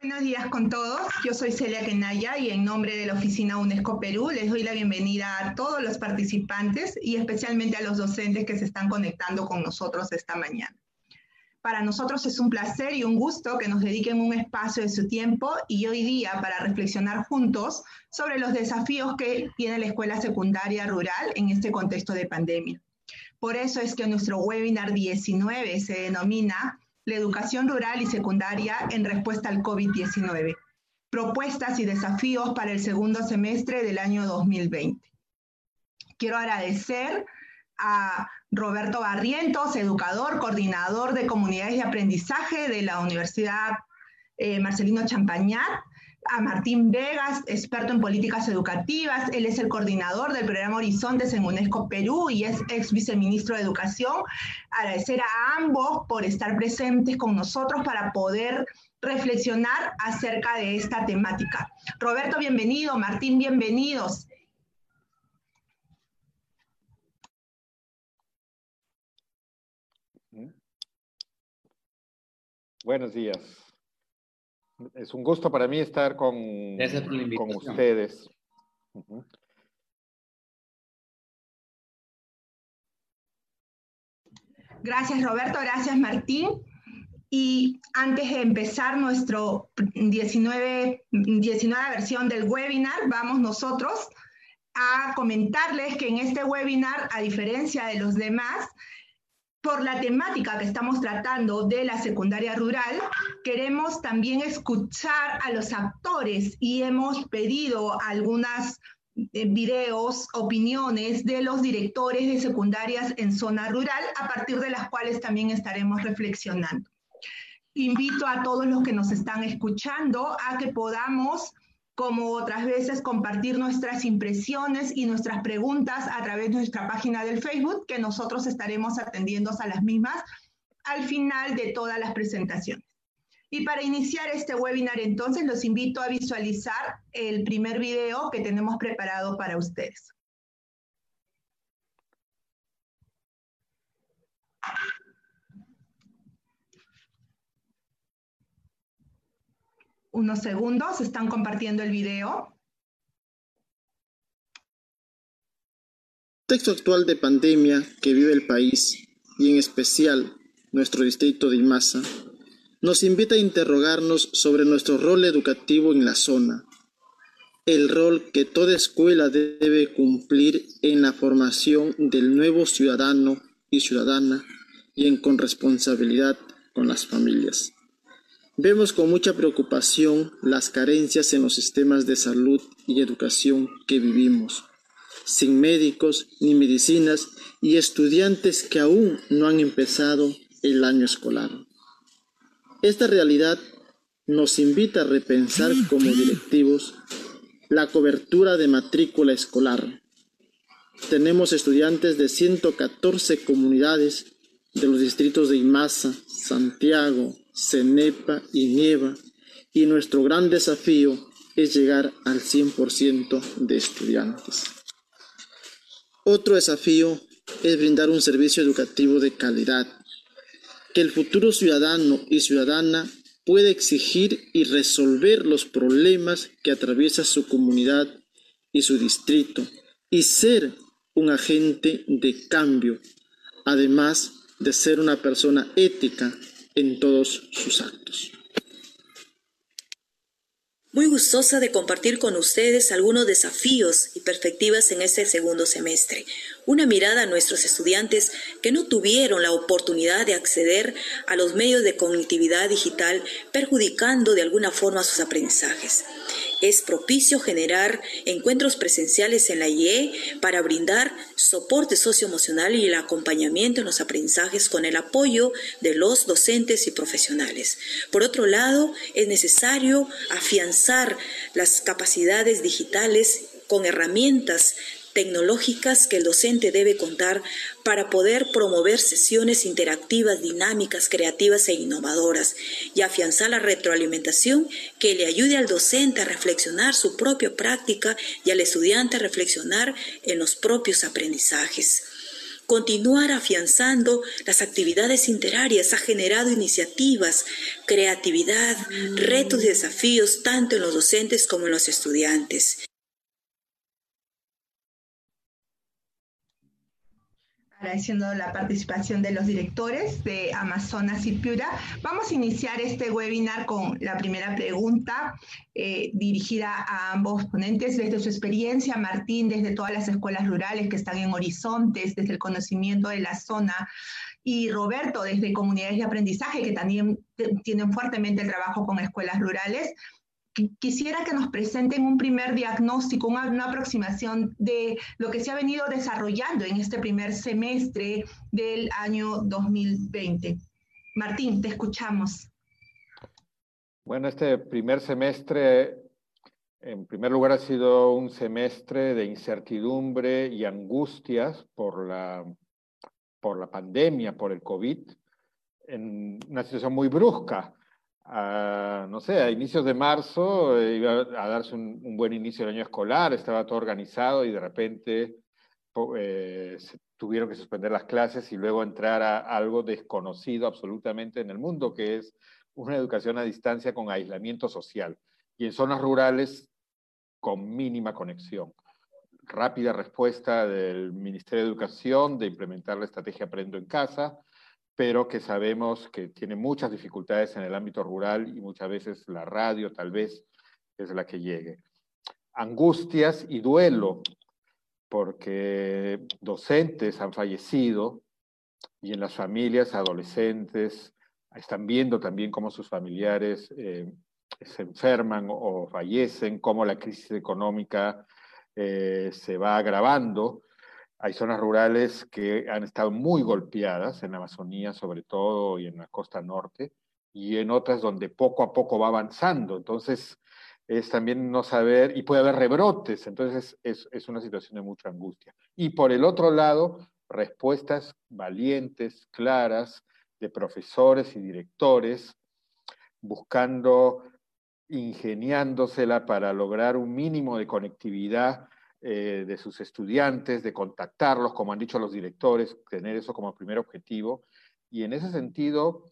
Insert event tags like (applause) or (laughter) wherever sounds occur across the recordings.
Buenos días con todos. Yo soy Celia Kenaya y en nombre de la Oficina UNESCO Perú les doy la bienvenida a todos los participantes y especialmente a los docentes que se están conectando con nosotros esta mañana. Para nosotros es un placer y un gusto que nos dediquen un espacio de su tiempo y hoy día para reflexionar juntos sobre los desafíos que tiene la escuela secundaria rural en este contexto de pandemia. Por eso es que nuestro webinar 19 se denomina la educación rural y secundaria en respuesta al COVID-19, propuestas y desafíos para el segundo semestre del año 2020. Quiero agradecer a Roberto Barrientos, educador, coordinador de comunidades de aprendizaje de la Universidad eh, Marcelino Champañat, a Martín Vegas, experto en políticas educativas. Él es el coordinador del programa Horizontes en UNESCO Perú y es ex viceministro de Educación. Agradecer a ambos por estar presentes con nosotros para poder reflexionar acerca de esta temática. Roberto, bienvenido. Martín, bienvenidos. Buenos días. Es un gusto para mí estar con, con ustedes. Gracias Roberto, gracias Martín. Y antes de empezar nuestro 19, 19 versión del webinar, vamos nosotros a comentarles que en este webinar, a diferencia de los demás, por la temática que estamos tratando de la secundaria rural, queremos también escuchar a los actores y hemos pedido algunas eh, videos, opiniones de los directores de secundarias en zona rural, a partir de las cuales también estaremos reflexionando. Invito a todos los que nos están escuchando a que podamos como otras veces, compartir nuestras impresiones y nuestras preguntas a través de nuestra página del Facebook, que nosotros estaremos atendiendo a las mismas al final de todas las presentaciones. Y para iniciar este webinar, entonces, los invito a visualizar el primer video que tenemos preparado para ustedes. Unos segundos, están compartiendo el video. Texto actual de pandemia que vive el país, y en especial nuestro distrito de Imasa, nos invita a interrogarnos sobre nuestro rol educativo en la zona, el rol que toda escuela debe cumplir en la formación del nuevo ciudadano y ciudadana y en corresponsabilidad con las familias. Vemos con mucha preocupación las carencias en los sistemas de salud y educación que vivimos, sin médicos ni medicinas y estudiantes que aún no han empezado el año escolar. Esta realidad nos invita a repensar como directivos la cobertura de matrícula escolar. Tenemos estudiantes de 114 comunidades de los distritos de Imasa, Santiago, Cenepa y Nieva, y nuestro gran desafío es llegar al 100% de estudiantes. Otro desafío es brindar un servicio educativo de calidad, que el futuro ciudadano y ciudadana pueda exigir y resolver los problemas que atraviesa su comunidad y su distrito, y ser un agente de cambio, además de ser una persona ética en todos sus actos. Muy gustosa de compartir con ustedes algunos desafíos y perspectivas en este segundo semestre. Una mirada a nuestros estudiantes que no tuvieron la oportunidad de acceder a los medios de cognitividad digital, perjudicando de alguna forma sus aprendizajes es propicio generar encuentros presenciales en la IE para brindar soporte socioemocional y el acompañamiento en los aprendizajes con el apoyo de los docentes y profesionales. Por otro lado, es necesario afianzar las capacidades digitales con herramientas tecnológicas que el docente debe contar para poder promover sesiones interactivas, dinámicas, creativas e innovadoras y afianzar la retroalimentación que le ayude al docente a reflexionar su propia práctica y al estudiante a reflexionar en los propios aprendizajes. continuar afianzando las actividades interarias, ha generado iniciativas, creatividad, retos y desafíos tanto en los docentes como en los estudiantes. Agradeciendo la participación de los directores de Amazonas y Piura. Vamos a iniciar este webinar con la primera pregunta eh, dirigida a ambos ponentes desde su experiencia, Martín, desde todas las escuelas rurales que están en Horizontes, desde el conocimiento de la zona, y Roberto desde comunidades de aprendizaje que también tienen fuertemente el trabajo con escuelas rurales quisiera que nos presenten un primer diagnóstico, una, aproximación de lo que se ha venido desarrollando en este primer semestre del año 2020. Martín, te escuchamos. Bueno, este primer semestre, en primer lugar, ha sido un semestre de incertidumbre y angustias por la, por la pandemia, por el COVID, en una situación muy brusca no sé, a inicios de marzo eh, iba a darse un, buen inicio del año escolar, estaba todo organizado y de repente eh, se tuvieron que suspender las clases y luego entrar a algo desconocido absolutamente en el mundo, que es una educación a distancia con aislamiento social y en zonas rurales con mínima conexión. Rápida respuesta del Ministerio de Educación de implementar la estrategia Aprendo en Casa, pero que sabemos que tiene muchas dificultades en el ámbito rural y muchas veces la radio tal vez es la que llegue. Angustias y duelo, porque docentes han fallecido y en las familias adolescentes están viendo también cómo sus familiares eh, se enferman o fallecen, cómo la crisis económica eh, se va agravando hay zonas rurales que han estado muy golpeadas, en la Amazonía sobre todo y en la costa norte, y en otras donde poco a poco va avanzando. Entonces, es también no saber, y puede haber rebrotes, entonces es, es una situación de mucha angustia. Y por el otro lado, respuestas valientes, claras, de profesores y directores, buscando, ingeniándosela para lograr un mínimo de conectividad eh, de sus estudiantes, de contactarlos, como han dicho los directores, tener eso como primer objetivo. Y en ese sentido,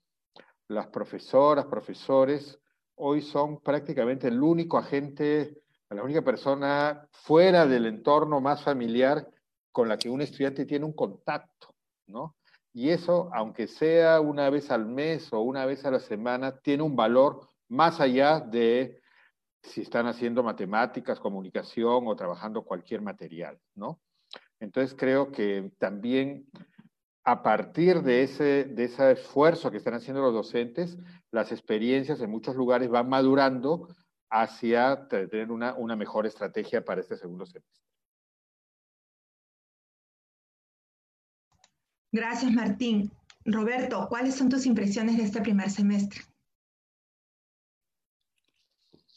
las profesoras, profesores, hoy son prácticamente el único agente, la única persona fuera del entorno más familiar con la que un estudiante tiene un contacto, ¿no? Y eso, aunque sea una vez al mes o una vez a la semana, tiene un valor más allá de si están haciendo matemáticas, comunicación o trabajando cualquier material, ¿no? Entonces creo que también a partir de ese, de ese esfuerzo que están haciendo los docentes, las experiencias en muchos lugares van madurando hacia tener una, una mejor estrategia para este segundo semestre. Gracias, Martín. Roberto, ¿cuáles son tus impresiones de este primer semestre?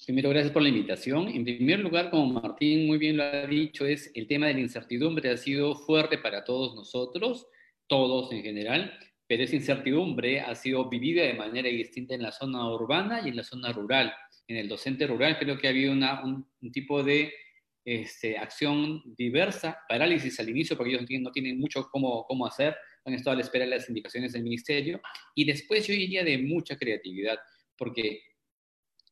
Primero, gracias por la invitación. En primer lugar, como Martín muy bien lo ha dicho, es el tema de la incertidumbre ha sido fuerte para todos nosotros, todos en general, pero esa incertidumbre ha sido vivida de manera distinta en la zona urbana y en la zona rural. En el docente rural creo que ha habido una, un, tipo de este, acción diversa, parálisis al inicio, porque ellos no tienen, mucho cómo, cómo hacer, han estado a la espera de las indicaciones del ministerio, y después yo diría de mucha creatividad, porque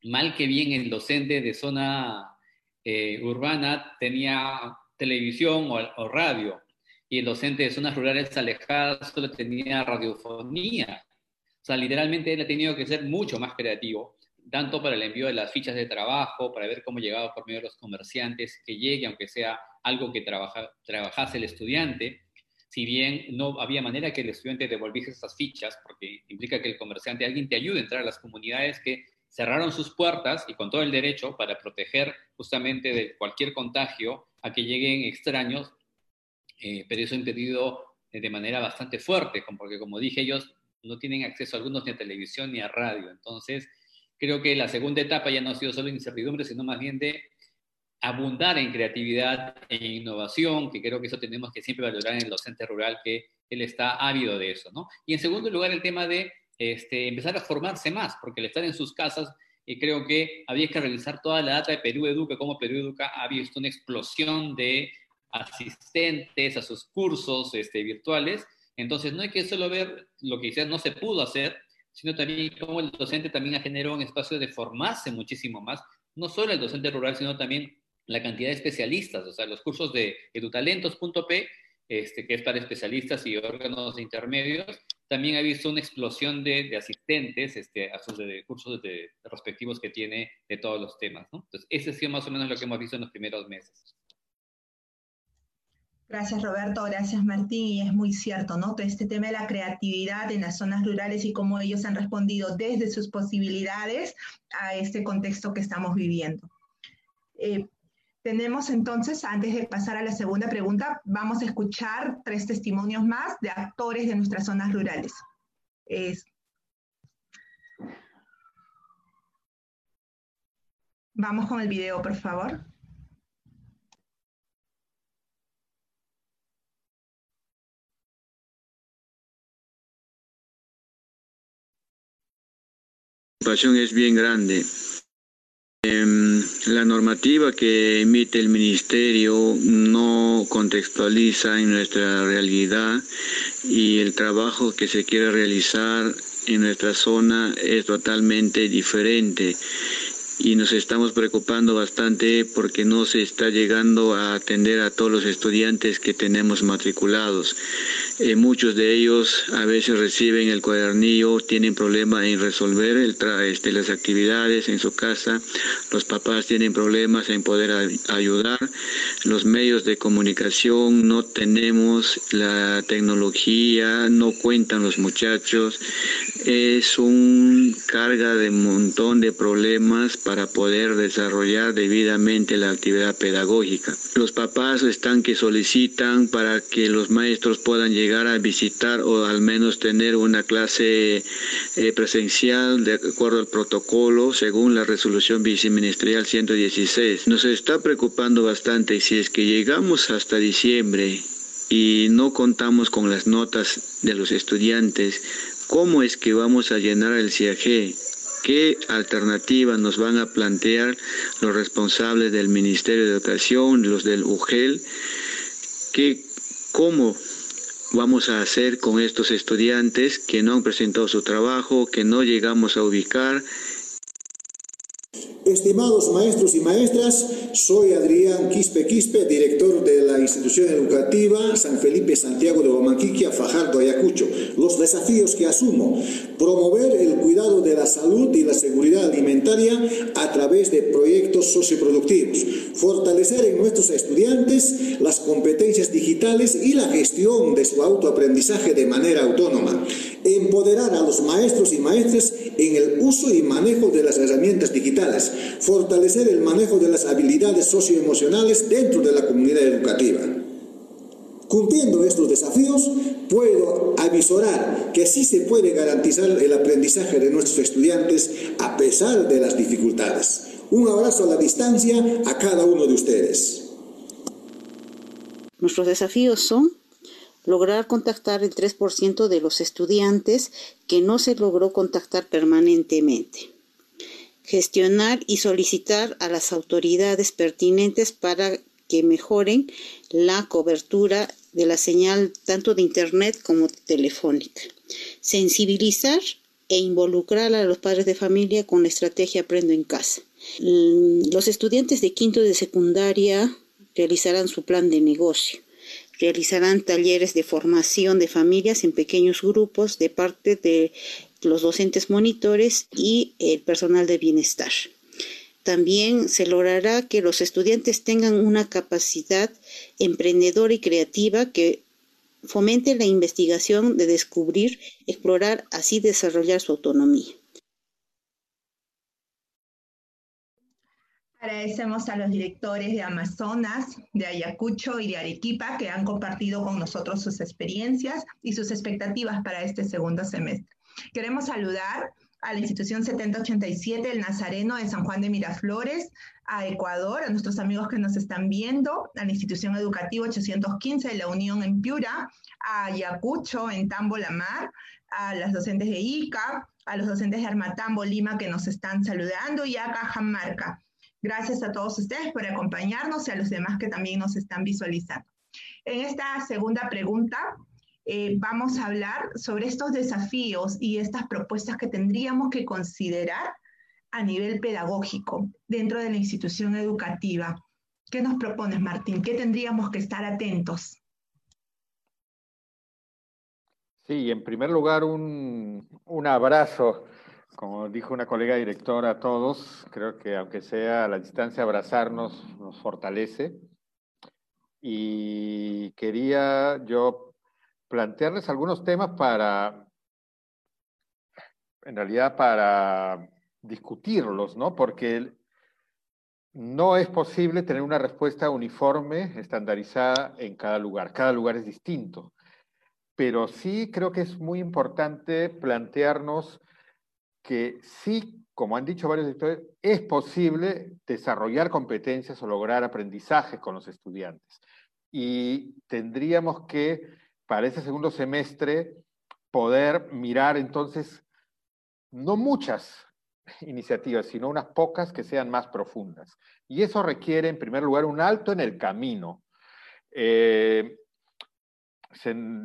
mal que bien el docente de zona eh, urbana tenía televisión o, radio, y el docente de zonas rurales alejadas solo tenía radiofonía. O sea, literalmente él ha tenido que ser mucho más creativo, tanto para el envío de las fichas de trabajo, para ver cómo llegaba por medio de los comerciantes, que llegue, aunque sea algo que trabaja, trabajase el estudiante, si bien no había manera que el estudiante devolviese esas fichas, porque implica que el comerciante, alguien te ayude a entrar a las comunidades que cerraron sus puertas y con todo el derecho para proteger justamente de cualquier contagio a que lleguen extraños, eh, pero eso ha impedido eh, de manera bastante fuerte, porque como dije, ellos no tienen acceso algunos ni a televisión ni a radio. Entonces, creo que la segunda etapa ya no ha sido solo incertidumbre, sino más bien de abundar en creatividad e innovación, que creo que eso tenemos que siempre valorar en el docente rural, que él está ávido de eso, ¿no? Y en segundo lugar, el tema de este, empezar a formarse más, porque al estar en sus casas, y creo que había que revisar toda la data de Perú Educa, cómo Perú Educa ha visto una explosión de asistentes a sus cursos este, virtuales. Entonces, no hay que solo ver lo que quizás no se pudo hacer, sino también cómo el docente también ha generado un espacio de formarse muchísimo más, no solo el docente rural, sino también la cantidad de especialistas, o sea, los cursos de edutalentos.p, este, que es para especialistas y órganos intermedios, también ha visto una explosión de, asistentes este, a sus de, cursos de, respectivos que tiene de todos los temas. ¿no? Entonces, ese ha sido más o menos lo que hemos visto en los primeros meses. Gracias Roberto, gracias Martín, y es muy cierto, ¿no? Todo este tema de la creatividad en las zonas rurales y cómo ellos han respondido desde sus posibilidades a este contexto que estamos viviendo. Eh, tenemos entonces, antes de pasar a la segunda pregunta, vamos a escuchar tres testimonios más de actores de nuestras zonas rurales. Vamos con el video, por favor. es bien grande. Em, la normativa que emite el ministerio no contextualiza en nuestra realidad y el trabajo que se quiere realizar en nuestra zona es totalmente diferente y nos estamos preocupando bastante porque no se está llegando a atender a todos los estudiantes que tenemos matriculados. Eh, muchos de ellos a veces reciben el cuadernillo, tienen problemas en resolver el este, las actividades en su casa, los papás tienen problemas en poder ayudar, los medios de comunicación no tenemos la tecnología, no cuentan los muchachos, es un carga de montón de problemas para poder desarrollar debidamente la actividad pedagógica. Los papás están que solicitan para que los maestros puedan llegar llegar a visitar o al menos tener una clase eh, presencial de acuerdo al protocolo según la resolución viceministerial 116. Nos está preocupando bastante si es que llegamos hasta diciembre y no contamos con las notas de los estudiantes, ¿cómo es que vamos a llenar el CIAG? ¿Qué alternativa nos van a plantear los responsables del Ministerio de Educación, los del UGEL? ¿Qué, ¿Cómo vamos a hacer con estos estudiantes que no han presentado su trabajo, que no llegamos a ubicar Estimados maestros y maestras, soy Adrián Quispe Quispe, director de la institución educativa San Felipe Santiago de Huamanquiquia, Fajardo, Ayacucho. Los desafíos que asumo, promover el cuidado de la salud y la seguridad alimentaria a través de proyectos socioproductivos, fortalecer en nuestros estudiantes las competencias digitales y la gestión de su autoaprendizaje de manera autónoma, empoderar a los maestros y maestras en el uso y manejo de las herramientas digitales, fortalecer el manejo de las habilidades socioemocionales dentro de la comunidad educativa. Cumpliendo estos desafíos, puedo avisorar que sí se puede garantizar el aprendizaje de nuestros estudiantes a pesar de las dificultades. Un abrazo a la distancia a cada uno de ustedes. Nuestros desafíos son lograr contactar el 3% de los estudiantes que no se logró contactar permanentemente. Gestionar y solicitar a las autoridades pertinentes para que mejoren la cobertura de la señal tanto de Internet como telefónica. Sensibilizar e involucrar a los padres de familia con la estrategia Aprendo en casa. Los estudiantes de quinto de secundaria realizarán su plan de negocio realizarán talleres de formación de familias en pequeños grupos de parte de los docentes monitores y el personal de bienestar. También se logrará que los estudiantes tengan una capacidad emprendedora y creativa que fomente la investigación de descubrir, explorar, así desarrollar su autonomía. Agradecemos a los directores de Amazonas, de Ayacucho y de Arequipa que han compartido con nosotros sus experiencias y sus expectativas para este segundo semestre. Queremos saludar a la institución 7087 El Nazareno de San Juan de Miraflores, a Ecuador, a nuestros amigos que nos están viendo, a la institución educativa 815 de la Unión en Piura, a Ayacucho en Tambo la Mar, a las docentes de ICA, a los docentes de Armatambo Lima que nos están saludando y a Cajamarca. Gracias a todos ustedes por acompañarnos y a los demás que también nos están visualizando. En esta segunda pregunta, eh, vamos a hablar sobre estos desafíos y estas propuestas que tendríamos que considerar a nivel pedagógico dentro de la institución educativa. ¿Qué nos propones, Martín? ¿Qué tendríamos que estar atentos? Sí, en primer lugar, un, un abrazo como dijo una colega directora a todos, creo que aunque sea a la distancia, abrazarnos nos fortalece. Y quería yo plantearles algunos temas para, en realidad, para discutirlos, ¿no? Porque no es posible tener una respuesta uniforme, estandarizada en cada lugar. Cada lugar es distinto. Pero sí creo que es muy importante plantearnos que sí, como han dicho varios directores, es posible desarrollar competencias o lograr aprendizajes con los estudiantes. Y tendríamos que, para ese segundo semestre, poder mirar entonces no muchas iniciativas, sino unas pocas que sean más profundas. Y eso requiere, en primer lugar, un alto en el camino. Eh,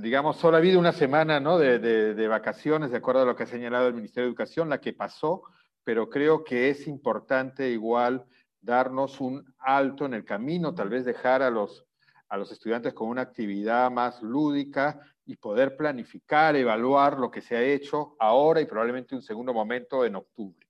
digamos, solo ha habido una semana ¿no? de, vacaciones, de acuerdo a lo que ha señalado el Ministerio de Educación, la que pasó, pero creo que es importante igual darnos un alto en el camino, tal vez dejar a los, a los estudiantes con una actividad más lúdica y poder planificar, evaluar lo que se ha hecho ahora y probablemente un segundo momento en octubre.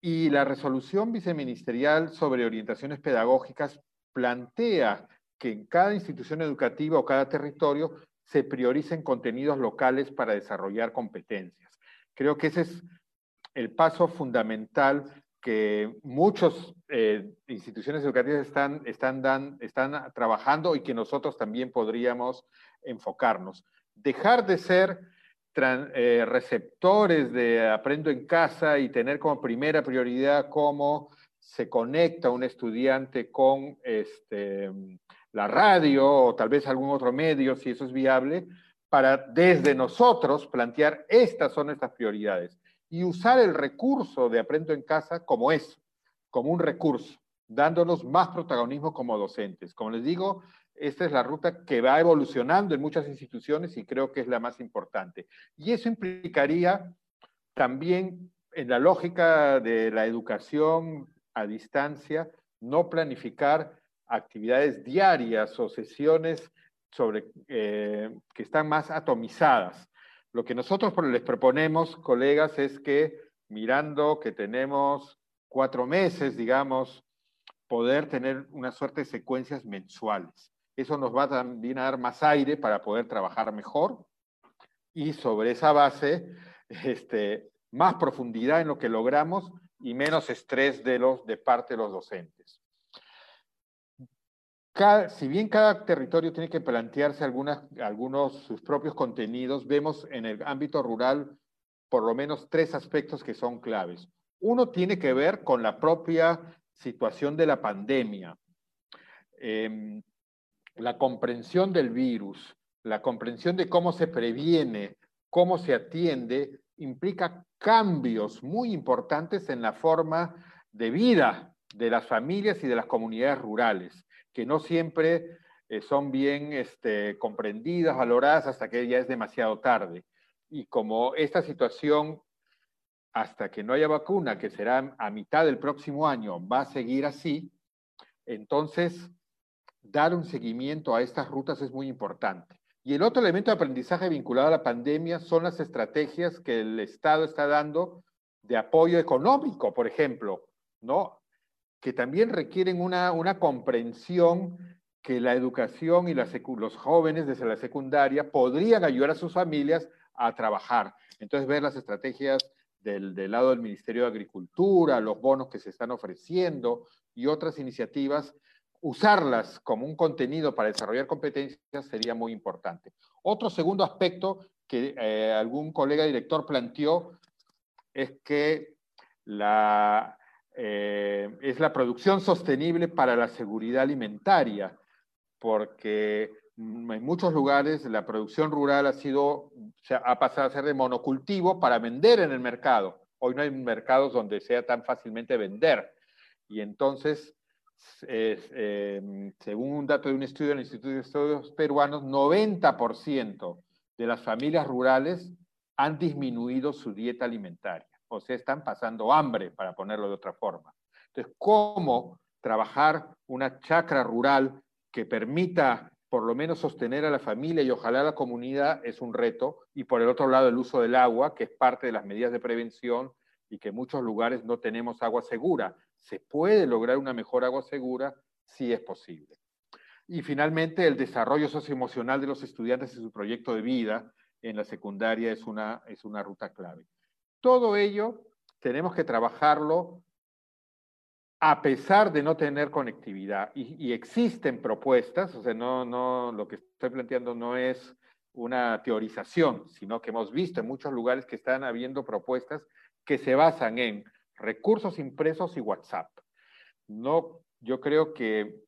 Y la resolución viceministerial sobre orientaciones pedagógicas plantea que en cada institución educativa o cada territorio se prioricen contenidos locales para desarrollar competencias. Creo que ese es el paso fundamental que muchas eh, instituciones educativas están, están, están trabajando y que nosotros también podríamos enfocarnos. Dejar de ser eh, receptores de aprendo en casa y tener como primera prioridad cómo se conecta un estudiante con este, la radio o tal vez algún otro medio, si eso es viable, para desde nosotros plantear estas son nuestras prioridades y usar el recurso de Aprendo en Casa como es, como un recurso, dándonos más protagonismo como docentes. Como les digo, esta es la ruta que va evolucionando en muchas instituciones y creo que es la más importante. Y eso implicaría también en la lógica de la educación a distancia, no planificar actividades diarias o sesiones sobre, eh, que están más atomizadas. Lo que nosotros les proponemos, colegas, es que mirando que tenemos cuatro meses, digamos, poder tener una suerte de secuencias mensuales. Eso nos va también a dar más aire para poder trabajar mejor y sobre esa base, este, más profundidad en lo que logramos y menos estrés de, los, de parte de los docentes si bien cada territorio tiene que plantearse algunas, algunos sus propios contenidos, vemos en el ámbito rural por lo menos tres aspectos que son claves. Uno tiene que ver con la propia situación de la pandemia, em, la comprensión del virus, la comprensión de cómo se previene, cómo se atiende, implica cambios muy importantes en la forma de vida de las familias y de las comunidades rurales que no siempre eh, son bien este, comprendidas, valoradas hasta que ya es demasiado tarde. Y como esta situación, hasta que no haya vacuna, que será a mitad del próximo año, va a seguir así, entonces dar un seguimiento a estas rutas es muy importante. Y el otro elemento de aprendizaje vinculado a la pandemia son las estrategias que el Estado está dando de apoyo económico, por ejemplo, ¿no? Que también requieren una, una comprensión que la educación y los jóvenes desde la secundaria podrían ayudar a sus familias a trabajar. Entonces, ver las estrategias del, del, lado del Ministerio de Agricultura, los bonos que se están ofreciendo y otras iniciativas, usarlas como un contenido para desarrollar competencias sería muy importante. Otro segundo aspecto que eh, algún colega director planteó es que la, eh, es la producción sostenible para la seguridad alimentaria, porque en muchos lugares la producción rural ha, sido, ha pasado a ser de monocultivo para vender en el mercado. Hoy no hay mercados donde sea tan fácilmente vender. y entonces, em, según un dato de un estudio del Instituto de Estudios Peruanos, 90% de las familias rurales han disminuido su dieta alimentaria, o sea, están pasando hambre, para ponerlo de otra forma. Entonces, ¿cómo trabajar una chacra rural que permita por lo menos sostener a la familia y ojalá a la comunidad es un reto. Y por el otro lado, el uso del agua, que es parte de las medidas de prevención y que en muchos lugares no tenemos agua segura. ¿Se puede lograr una mejor agua segura? Sí es posible. Y finalmente, el desarrollo socioemocional de los estudiantes y su proyecto de vida en la secundaria es una, es una ruta clave. Todo ello tenemos que trabajarlo a pesar de no tener conectividad. Y, existen propuestas, o sea, no, no, lo que estoy planteando no es una teorización, sino que hemos visto en muchos lugares que están habiendo propuestas que se basan en recursos impresos y WhatsApp. No, yo creo que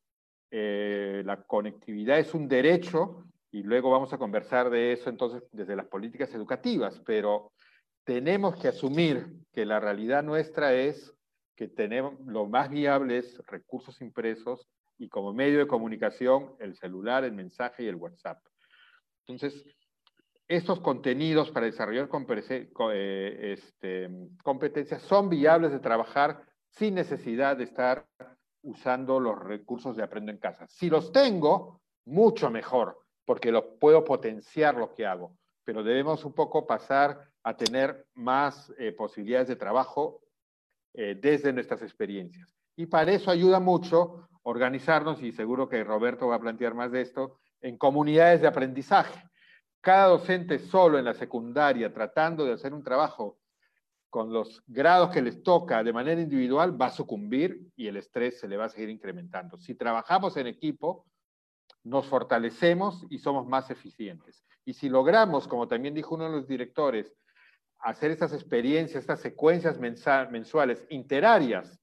eh, la conectividad es un derecho y luego vamos a conversar de eso entonces desde las políticas educativas, pero tenemos que asumir que la realidad nuestra es que tenemos lo más viable es recursos impresos y como medio de comunicación el celular, el mensaje y el WhatsApp. Entonces, estos contenidos para desarrollar eh, este, competencias son viables de trabajar sin necesidad de estar usando los recursos de Aprendo en Casa. Si los tengo, mucho mejor, porque lo puedo potenciar lo que hago, pero debemos un poco pasar a tener más eh, posibilidades de trabajo eh, desde nuestras experiencias. Y para eso ayuda mucho organizarnos, y seguro que Roberto va a plantear más de esto, en comunidades de aprendizaje. Cada docente solo en la secundaria tratando de hacer un trabajo con los grados que les toca de manera individual va a sucumbir y el estrés se le va a seguir incrementando. Si trabajamos en equipo, nos fortalecemos y somos más eficientes. Y si logramos, como también dijo uno de los directores, hacer estas experiencias, estas secuencias mensuales interarias,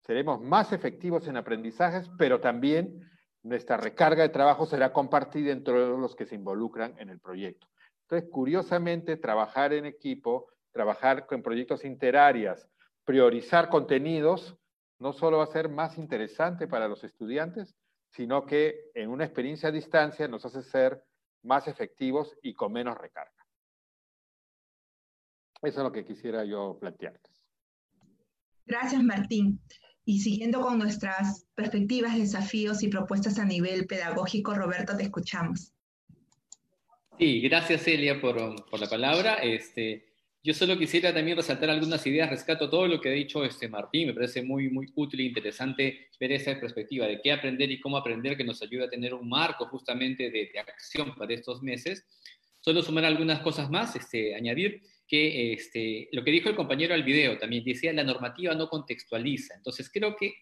seremos más efectivos en aprendizajes, pero también nuestra recarga de trabajo será compartida entre los que se involucran en el proyecto. Entonces, curiosamente, trabajar en equipo, trabajar con proyectos interarias, priorizar contenidos, no solo va a ser más interesante para los estudiantes, sino que en una experiencia a distancia nos hace ser más efectivos y con menos recarga. Eso es lo que quisiera yo plantearles. Gracias, Martín. Y siguiendo con nuestras perspectivas, desafíos y propuestas a nivel pedagógico, Roberto, te escuchamos. Sí, gracias Celia por, la palabra. Este, yo solo quisiera también resaltar algunas ideas, rescato todo lo que ha dicho este Martín, me parece muy, muy útil e interesante ver esa perspectiva de qué aprender y cómo aprender que nos ayuda a tener un marco justamente de, de acción para estos meses. Solo sumar algunas cosas más, este, añadir que este, lo que dijo el compañero al video también decía, la normativa no contextualiza. Entonces creo que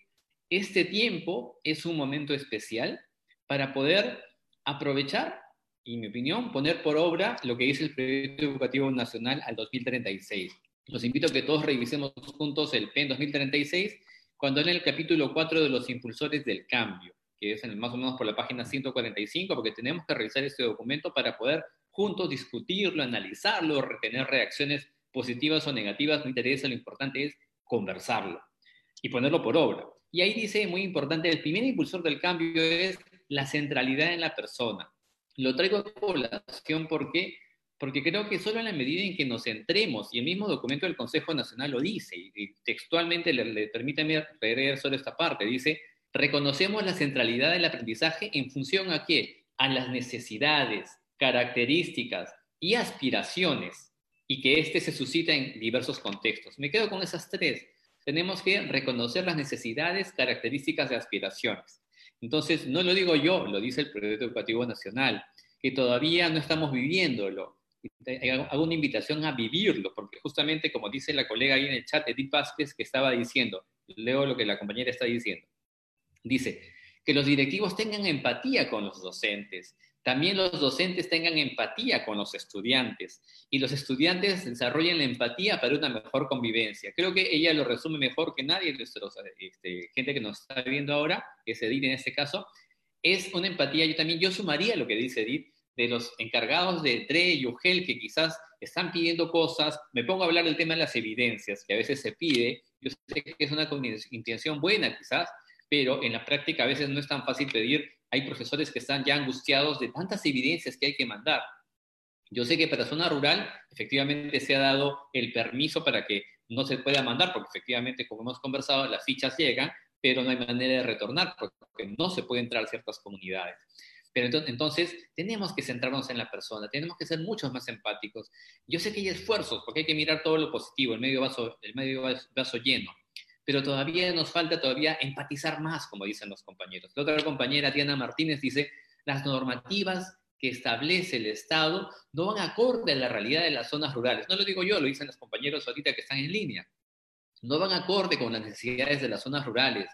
este tiempo es un momento especial para poder aprovechar, y en mi opinión, poner por obra lo que dice el Proyecto Educativo Nacional al 2036. Los invito a que todos revisemos juntos el PEN 2036 cuando en el capítulo 4 de los impulsores del cambio, que es en más o menos por la página 145, porque tenemos que revisar este documento para poder juntos discutirlo, analizarlo, retener reacciones positivas o negativas, no interesa, lo importante es conversarlo y ponerlo por obra. Y ahí dice, muy importante, el primer impulsor del cambio es la centralidad en la persona. Lo traigo a población porque porque creo que solo en la medida en que nos centremos, y el mismo documento del Consejo Nacional lo dice, y textualmente le, le permítame leer sobre esta parte, dice, reconocemos la centralidad del aprendizaje en función a qué? A las necesidades, características y aspiraciones y que éste se suscita en diversos contextos. Me quedo con esas tres. Tenemos que reconocer las necesidades, características y aspiraciones. Entonces, no lo digo yo, lo dice el Proyecto Educativo Nacional, que todavía no estamos viviéndolo. Hago una invitación a vivirlo, porque justamente como dice la colega ahí en el chat, Edith Vázquez, que estaba diciendo, leo lo que la compañera está diciendo, dice, que los directivos tengan empatía con los docentes, también los docentes tengan empatía con los estudiantes y los estudiantes desarrollen la empatía para una mejor convivencia. Creo que ella lo resume mejor que nadie, este, gente que nos está viendo ahora, que es Edith en este caso, es una empatía, yo también, yo sumaría lo que dice Edith, de los encargados de DRE y UGEL que quizás están pidiendo cosas, me pongo a hablar del tema de las evidencias, que a veces se pide, Yo sé que es una intención buena quizás, pero en la práctica a veces no es tan fácil pedir. Hay profesores que están ya angustiados de tantas evidencias que hay que mandar. Yo sé que para zona rural efectivamente se ha dado el permiso para que no se pueda mandar, porque efectivamente, como hemos conversado, las fichas llegan, pero no hay manera de retornar, porque no se puede entrar a ciertas comunidades. Pero entonces, tenemos que centrarnos en la persona, tenemos que ser mucho más empáticos. Yo sé que hay esfuerzos, porque hay que mirar todo lo positivo, el medio vaso, el medio vaso lleno, pero todavía nos falta todavía empatizar más, como dicen los compañeros. La otra compañera, Diana Martínez, dice, las normativas que establece el Estado no van acorde a la realidad de las zonas rurales. No lo digo yo, lo dicen los compañeros ahorita que están en línea. No van acorde con las necesidades de las zonas rurales.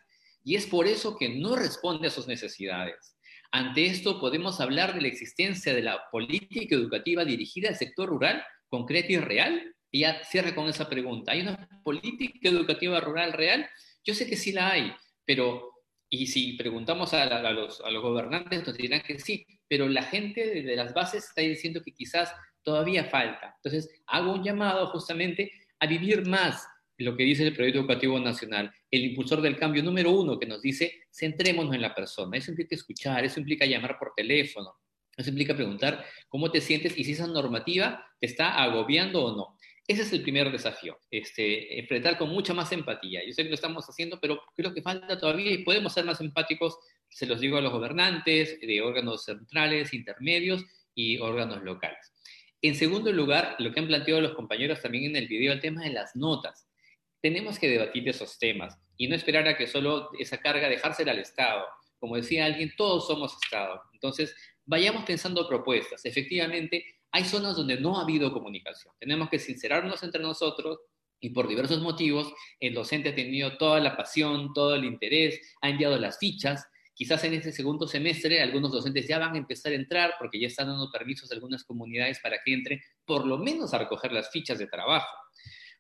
Y es por eso que no responde a sus necesidades. Ante esto podemos hablar de la existencia de la política educativa dirigida al sector rural, concreta y real. Y ya cierra con esa pregunta. ¿Hay una política educativa rural real? Yo sé que sí la hay, pero y si preguntamos a, los, a, los, gobernantes, nos dirán que sí, pero la gente de las bases está diciendo que quizás todavía falta. Entonces, hago un llamado justamente a vivir más lo que dice el Proyecto Educativo Nacional, el impulsor del cambio número uno que nos dice, centrémonos en la persona. Eso implica escuchar, eso implica llamar por teléfono, eso implica preguntar cómo te sientes y si esa normativa te está agobiando o no. Ese es el primer desafío, este, enfrentar con mucha más empatía. Yo sé que lo estamos haciendo, pero creo que falta todavía y podemos ser más empáticos, se los digo a los gobernantes, de órganos centrales, intermedios y órganos locales. En segundo lugar, lo que han planteado los compañeros también en el video, el tema de las notas. Tenemos que debatir esos temas y no esperar a que solo esa carga dejársela al Estado. Como decía alguien, todos somos Estado. Entonces, vayamos pensando propuestas. Efectivamente, hay zonas donde no ha habido comunicación. Tenemos que sincerarnos entre nosotros y por diversos motivos el docente ha tenido toda la pasión, todo el interés, ha enviado las fichas. Quizás en este segundo semestre algunos docentes ya van a empezar a entrar porque ya están dando permisos a algunas comunidades para que entre por lo menos a recoger las fichas de trabajo.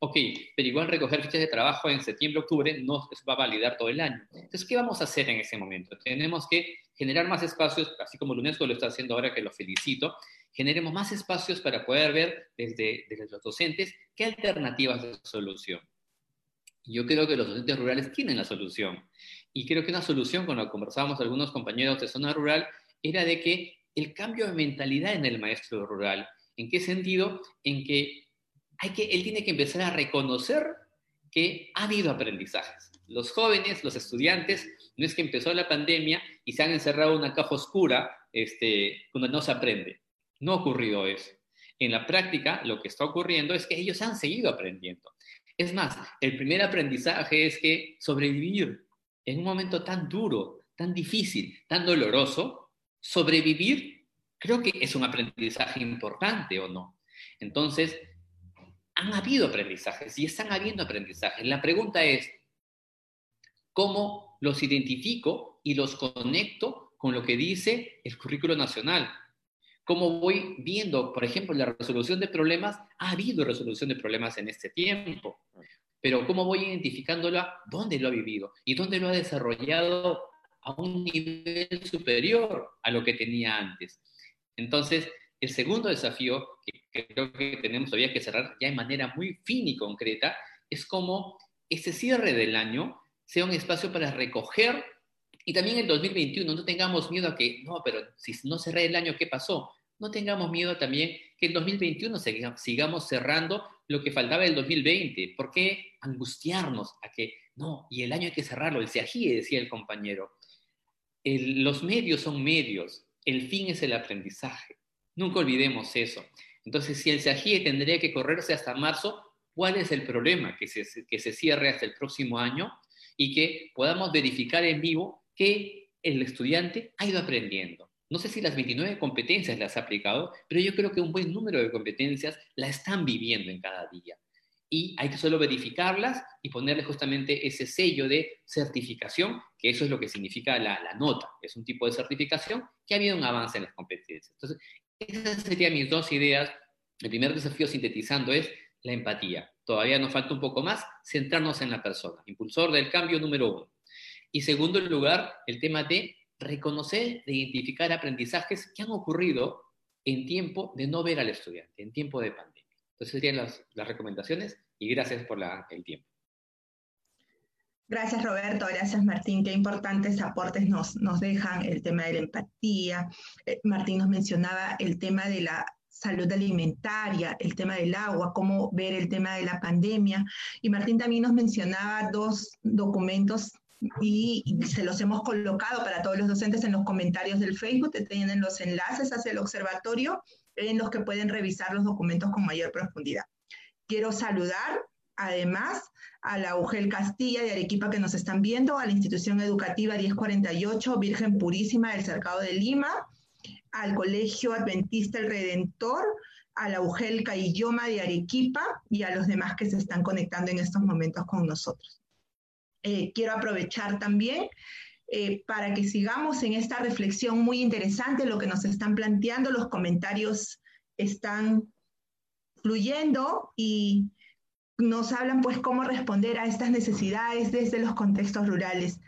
Ok, pero igual recoger fichas de trabajo en septiembre, octubre no va a validar todo el año. Entonces, ¿qué vamos a hacer en ese momento? Tenemos que generar más espacios, así como la UNESCO lo está haciendo ahora, que lo felicito, generemos más espacios para poder ver desde, los docentes qué alternativas de solución. Yo creo que los docentes rurales tienen la solución. Y creo que una solución, cuando conversábamos algunos compañeros de zona rural, era de que el cambio de mentalidad en el maestro rural. ¿En qué sentido? En que, hay que él tiene que empezar a reconocer que ha habido aprendizajes. Los jóvenes, los estudiantes, no es que empezó la pandemia y se han encerrado en una caja oscura este, donde no se aprende. No ha ocurrido eso. En la práctica, lo que está ocurriendo es que ellos han seguido aprendiendo. Es más, el primer aprendizaje es que sobrevivir en un momento tan duro, tan difícil, tan doloroso, sobrevivir creo que es un aprendizaje importante o no. Entonces, han habido aprendizajes y están habiendo aprendizajes. La pregunta es, ¿cómo los identifico y los conecto con lo que dice el currículo nacional? Cómo voy viendo, por ejemplo, la resolución de problemas, ha habido resolución de problemas en este tiempo, pero cómo voy identificándola, dónde lo ha vivido y dónde lo ha desarrollado a un nivel superior a lo que tenía antes. Entonces, el segundo desafío que creo que tenemos todavía que cerrar ya de manera muy fina y concreta es cómo este cierre del año sea un espacio para recoger y también el 2021 no tengamos miedo a que, no, pero si no cerré el año, ¿qué pasó? No tengamos miedo también que el 2021 sigamos cerrando lo que faltaba del 2020. ¿Por qué angustiarnos a que no, y el año hay que cerrarlo? El SEAGIE, decía el compañero. los medios son medios, el fin es el aprendizaje. Nunca olvidemos eso. Entonces, si el SEAGIE tendría que correrse hasta marzo, ¿cuál es el problema? Que se, que se cierre hasta el próximo año y que podamos verificar en vivo que el estudiante ha ido aprendiendo. No sé si las 29 competencias las ha aplicado, pero yo creo que un buen número de competencias la están viviendo en cada día. Y hay que solo verificarlas y ponerle justamente ese sello de certificación, que eso es lo que significa la, la nota. Es un tipo de certificación que ha habido un avance en las competencias. Entonces, esas serían mis dos ideas. El primer desafío sintetizando es la empatía. Todavía nos falta un poco más centrarnos en la persona, impulsor del cambio número uno. Y segundo lugar, el tema de reconocer e identificar aprendizajes que han ocurrido en tiempo de no ver al estudiante, en tiempo de pandemia. Entonces serían las, las recomendaciones y gracias por la, el tiempo. Gracias Roberto, gracias Martín. Qué importantes aportes nos, nos dejan el tema de la empatía. Eh, Martín nos mencionaba el tema de la salud alimentaria, el tema del agua, cómo ver el tema de la pandemia. Y Martín también nos mencionaba dos documentos y se los hemos colocado para todos los docentes en los comentarios del Facebook, te tienen los enlaces hacia el observatorio en los que pueden revisar los documentos con mayor profundidad. Quiero saludar además a la UGEL Castilla de Arequipa que nos están viendo, a la institución educativa 1048 Virgen Purísima del Cercado de Lima, al Colegio Adventista El Redentor, a la UGEL Cailloma de Arequipa y a los demás que se están conectando en estos momentos con nosotros. Eh, quiero aprovechar también eh, para que sigamos en esta reflexión muy interesante, lo que nos están planteando, los comentarios están fluyendo y nos hablan pues cómo responder a estas necesidades desde los contextos rurales.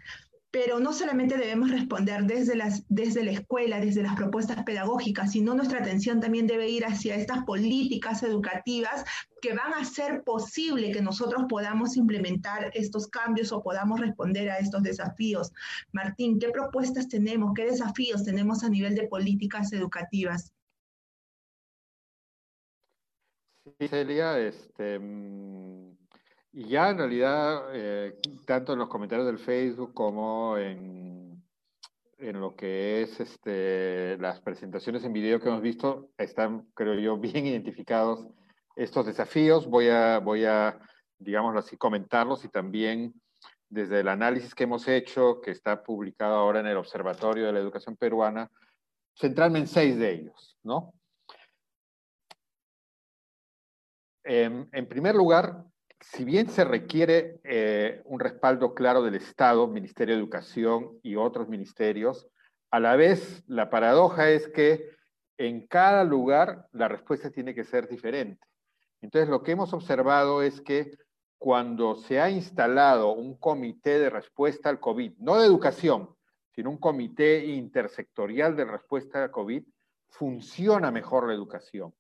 Pero no solamente debemos responder desde, las, desde la escuela, desde las propuestas pedagógicas, sino nuestra atención también debe ir hacia estas políticas educativas que van a hacer posible que nosotros podamos implementar estos cambios o podamos responder a estos desafíos. Martín, ¿qué propuestas tenemos? ¿Qué desafíos tenemos a nivel de políticas educativas? Sí, Celia, este, mm, y ya en realidad, eh, tanto en los comentarios del Facebook como en, en lo que es este, las presentaciones en video que hemos visto, están, creo yo, bien identificados estos desafíos. Voy a, voy a digámoslo así, comentarlos y también desde el análisis que hemos hecho, que está publicado ahora en el Observatorio de la Educación Peruana, centrarme en seis de ellos, ¿no? en primer lugar, si bien se requiere eh, un respaldo claro del Estado, Ministerio de Educación y otros ministerios, a la vez la paradoja es que en cada lugar la respuesta tiene que ser diferente. Entonces lo que hemos observado es que cuando se ha instalado un comité de respuesta al COVID, no de educación, sino un comité intersectorial de respuesta al COVID, funciona mejor la educación.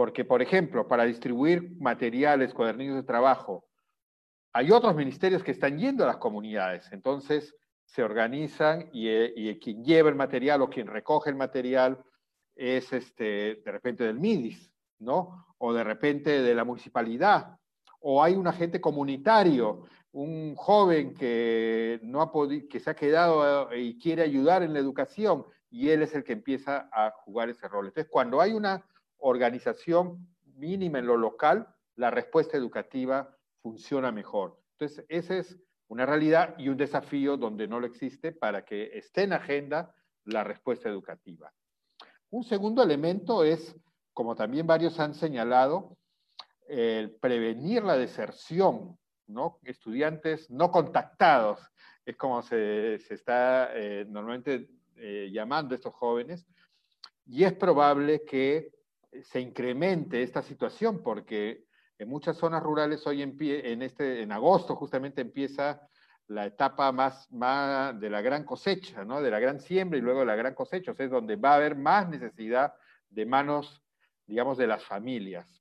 Porque, por ejemplo, para distribuir materiales, cuadernillos de trabajo, hay otros ministerios que están yendo a las comunidades. Entonces, se organizan y, eh, quien lleva el material o quien recoge el material es este, de repente del MIDIS, ¿no? O de repente de la municipalidad. O hay un agente comunitario, un joven que, no ha que se ha quedado eh, y quiere ayudar en la educación y él es el que empieza a jugar ese rol. Entonces, cuando hay una organización mínima en lo local, la respuesta educativa funciona mejor. Entonces, esa es una realidad y un desafío donde no lo existe para que esté en agenda la respuesta educativa. Un segundo elemento es, como también varios han señalado, el prevenir la deserción, ¿no? Estudiantes no contactados, es como se, está eh, normalmente eh, llamando a estos jóvenes, y es probable que se incremente esta situación, porque en muchas zonas rurales hoy en, en, este, en agosto justamente empieza la etapa más, más de la gran cosecha, ¿no? de la gran siembra y luego de la gran cosecha, o sea, es donde va a haber más necesidad de manos, digamos, de las familias.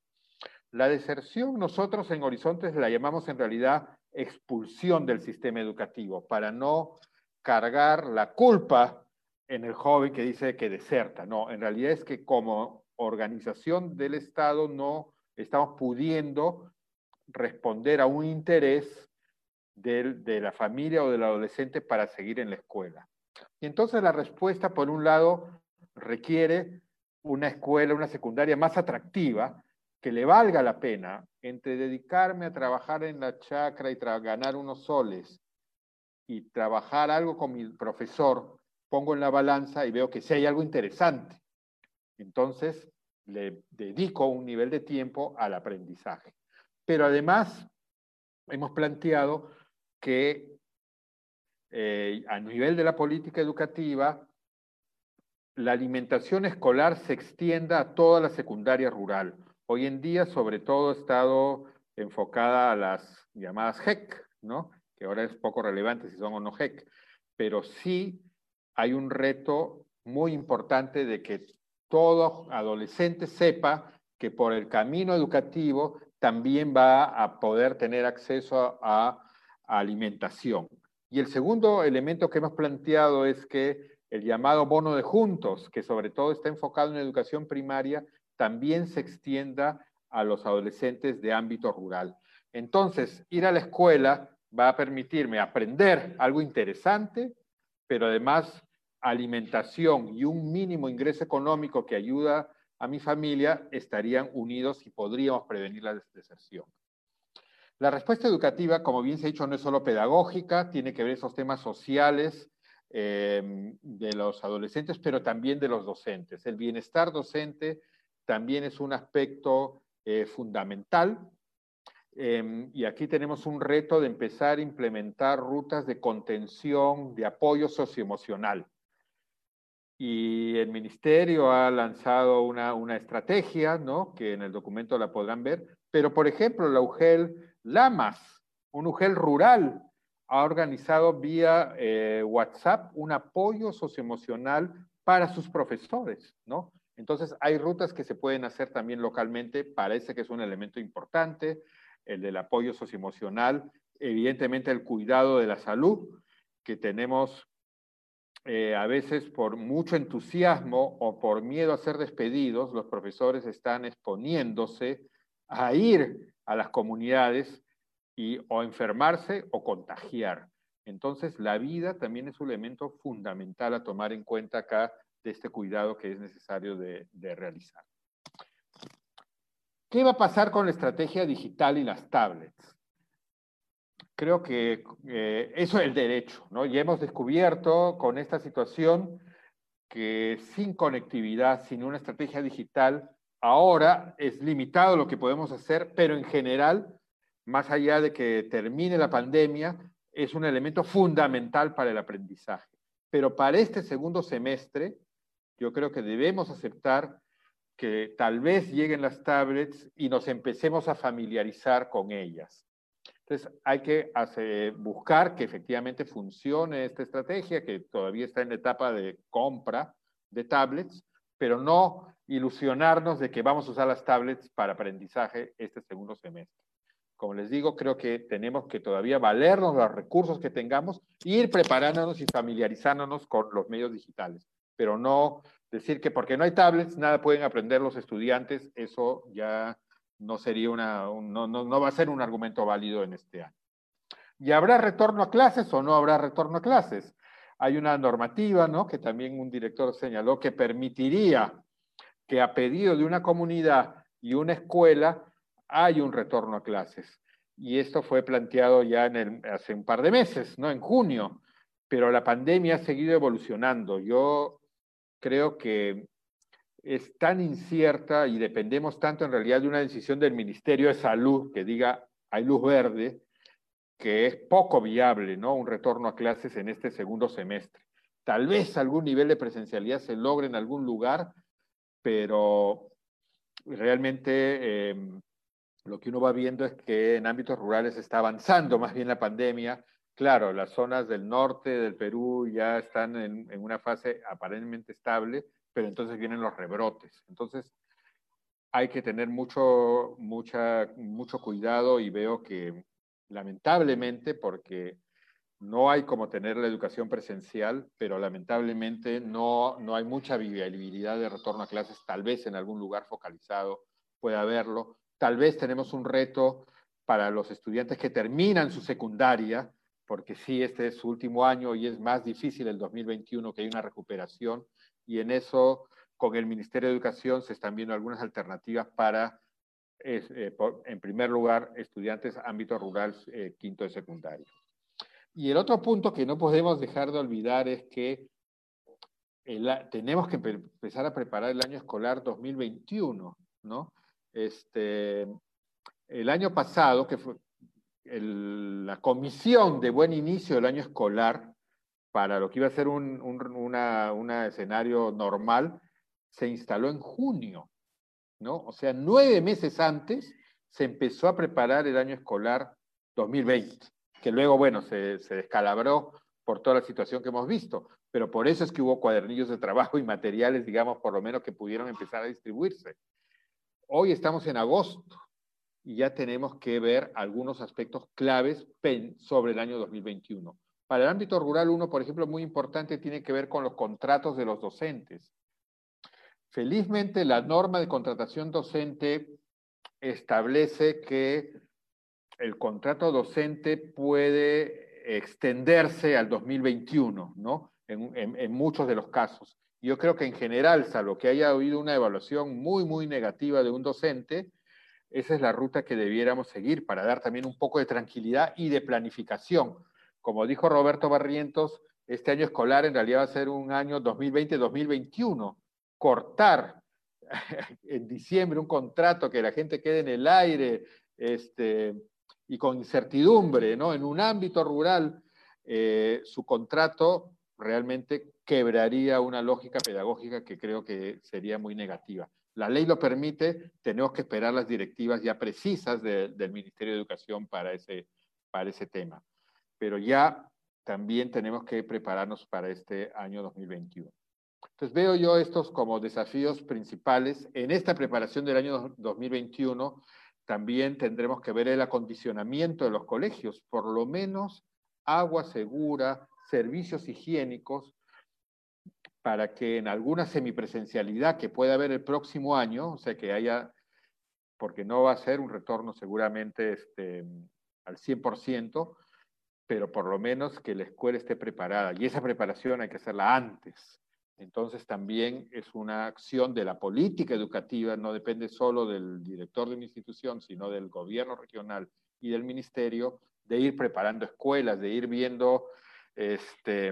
La deserción nosotros en Horizontes la llamamos en realidad expulsión del sistema educativo, para no cargar la culpa en el joven que dice que deserta. No, en realidad es que como organización del Estado no estamos pudiendo responder a un interés de la familia o del adolescente para seguir en la escuela. Y entonces la respuesta, por un lado, requiere una escuela, una secundaria más atractiva, que le valga la pena entre dedicarme a trabajar en la chacra y ganar unos soles y trabajar algo con mi profesor, pongo en la balanza y veo que si hay algo interesante. Entonces, le dedico un nivel de tiempo al aprendizaje. Pero además, hemos planteado que eh, a nivel de la política educativa, la alimentación escolar se extienda a toda la secundaria rural. Hoy en día, sobre todo, ha estado enfocada a las llamadas HEC, ¿no? que ahora es poco relevante si son o no HEC, pero sí hay un reto muy importante de que todo adolescente sepa que por el camino educativo también va a poder tener acceso a, a alimentación. Y el segundo elemento que hemos planteado es que el llamado bono de juntos, que sobre todo está enfocado en educación primaria, también se extienda a los adolescentes de ámbito rural. Entonces, ir a la escuela va a permitirme aprender algo interesante, pero además alimentación y un mínimo ingreso económico que ayuda a mi familia estarían unidos y podríamos prevenir la deserción. La respuesta educativa, como bien se ha dicho, no es solo pedagógica, tiene que ver esos temas sociales eh, de los adolescentes, pero también de los docentes. El bienestar docente también es un aspecto eh, fundamental. Em, y aquí tenemos un reto de empezar a implementar rutas de contención, de apoyo socioemocional. Y el ministerio ha lanzado una, una estrategia, ¿no? que en el documento la podrán ver, pero por ejemplo, la UGEL Lamas, un UGEL rural, ha organizado vía eh, WhatsApp un apoyo socioemocional para sus profesores, ¿no? Entonces, hay rutas que se pueden hacer también localmente, parece que es un elemento importante, el del apoyo socioemocional, evidentemente el cuidado de la salud, que tenemos eh, a veces por mucho entusiasmo o por miedo a ser despedidos, los profesores están exponiéndose a ir a las comunidades y o enfermarse o contagiar. Entonces, la vida también es un elemento fundamental a tomar en cuenta acá de este cuidado que es necesario de, realizar. ¿Qué va a pasar con la estrategia digital y las tablets? Creo que eh, eso es el derecho, ¿no? Y hemos descubierto con esta situación que sin conectividad, sin una estrategia digital, Ahora es limitado lo que podemos hacer, pero en general, más allá de que termine la pandemia, es un elemento fundamental para el aprendizaje. Pero para este segundo semestre, yo creo que debemos aceptar que tal vez lleguen las tablets y nos empecemos a familiarizar con ellas. Entonces, hay que buscar que efectivamente funcione esta estrategia, que todavía está en la etapa de compra de tablets, pero no ilusionarnos de que vamos a usar las tablets para aprendizaje este segundo semestre. Como les digo, creo que tenemos que todavía valernos los recursos que tengamos, ir preparándonos y familiarizándonos con los medios digitales, pero no decir que porque no hay tablets nada pueden aprender los estudiantes, eso ya no sería una, no, no, no va a ser un argumento válido en este año. ¿Y habrá retorno a clases o no habrá retorno a clases? Hay una normativa, ¿no? Que también un director señaló que permitiría que a pedido de una comunidad y una escuela hay un retorno a clases. Y esto fue planteado ya en hace un par de meses, ¿no? En junio. Pero la pandemia ha seguido evolucionando. Yo creo que es tan incierta y dependemos tanto en realidad de una decisión del Ministerio de Salud que diga hay luz verde, que es poco viable, ¿no? Un retorno a clases en este segundo semestre. Tal vez algún nivel de presencialidad se logre en algún lugar, pero realmente em, lo que uno va viendo es que en ámbitos rurales está avanzando más bien la pandemia. Claro, las zonas del norte del Perú ya están en, en una fase aparentemente estable, pero entonces vienen los rebrotes. Entonces, hay que tener mucho, mucha, mucho cuidado y veo que lamentablemente, porque no hay como tener la educación presencial, pero lamentablemente no, no hay mucha viabilidad de retorno a clases, tal vez en algún lugar focalizado pueda haberlo. Tal vez tenemos un reto para los estudiantes que terminan su secundaria, porque sí, este es su último año y es más difícil el 2021 que hay una recuperación, y en eso con el Ministerio de Educación se están viendo algunas alternativas para eh, en primer lugar, estudiantes ámbito rural eh, quinto de secundaria. Y el otro punto que no podemos dejar de olvidar es que tenemos que empezar a preparar el año escolar 2021, ¿no? Este, el año pasado, que fue la comisión de buen inicio del año escolar, para lo que iba a ser un, un escenario normal, se instaló en junio. ¿no? O sea, nueve meses antes se empezó a preparar el año escolar 2020, que luego, bueno, se, se descalabró por toda la situación que hemos visto, pero por eso es que hubo cuadernillos de trabajo y materiales, digamos, por lo menos que pudieron empezar a distribuirse. Hoy estamos en agosto y ya tenemos que ver algunos aspectos claves sobre el año 2021. Para el ámbito rural, uno, por ejemplo, muy importante tiene que ver con los contratos de los docentes. Felizmente, la norma de contratación docente establece que el contrato docente puede extenderse al 2021, ¿no? En, muchos de los casos. Yo creo que en general, salvo que haya habido una evaluación muy, muy negativa de un docente, esa es la ruta que debiéramos seguir para dar también un poco de tranquilidad y de planificación. Como dijo Roberto Barrientos, este año escolar en realidad va a ser un año 2020-2021. Cortar (laughs) en diciembre un contrato que la gente quede en el aire este, y con incertidumbre, ¿no? En un ámbito rural, eh, su contrato realmente quebraría una lógica pedagógica que creo que sería muy negativa. La ley lo permite, tenemos que esperar las directivas ya precisas del Ministerio de Educación para ese, para ese tema. Pero ya también tenemos que prepararnos para este año 2021. Entonces veo yo estos como desafíos principales. En esta preparación del año 2021 también tendremos que ver el acondicionamiento de los colegios, por lo menos agua segura, servicios higiénicos, para que en alguna semipresencialidad que pueda haber el próximo año, o sea, que haya, porque no va a ser un retorno seguramente este, al 100%, pero por lo menos que la escuela esté preparada. Y esa preparación hay que hacerla antes. Entonces también es una acción de la política educativa, no depende solo del director de una institución, sino del gobierno regional y del ministerio, de ir preparando escuelas, de ir viendo este,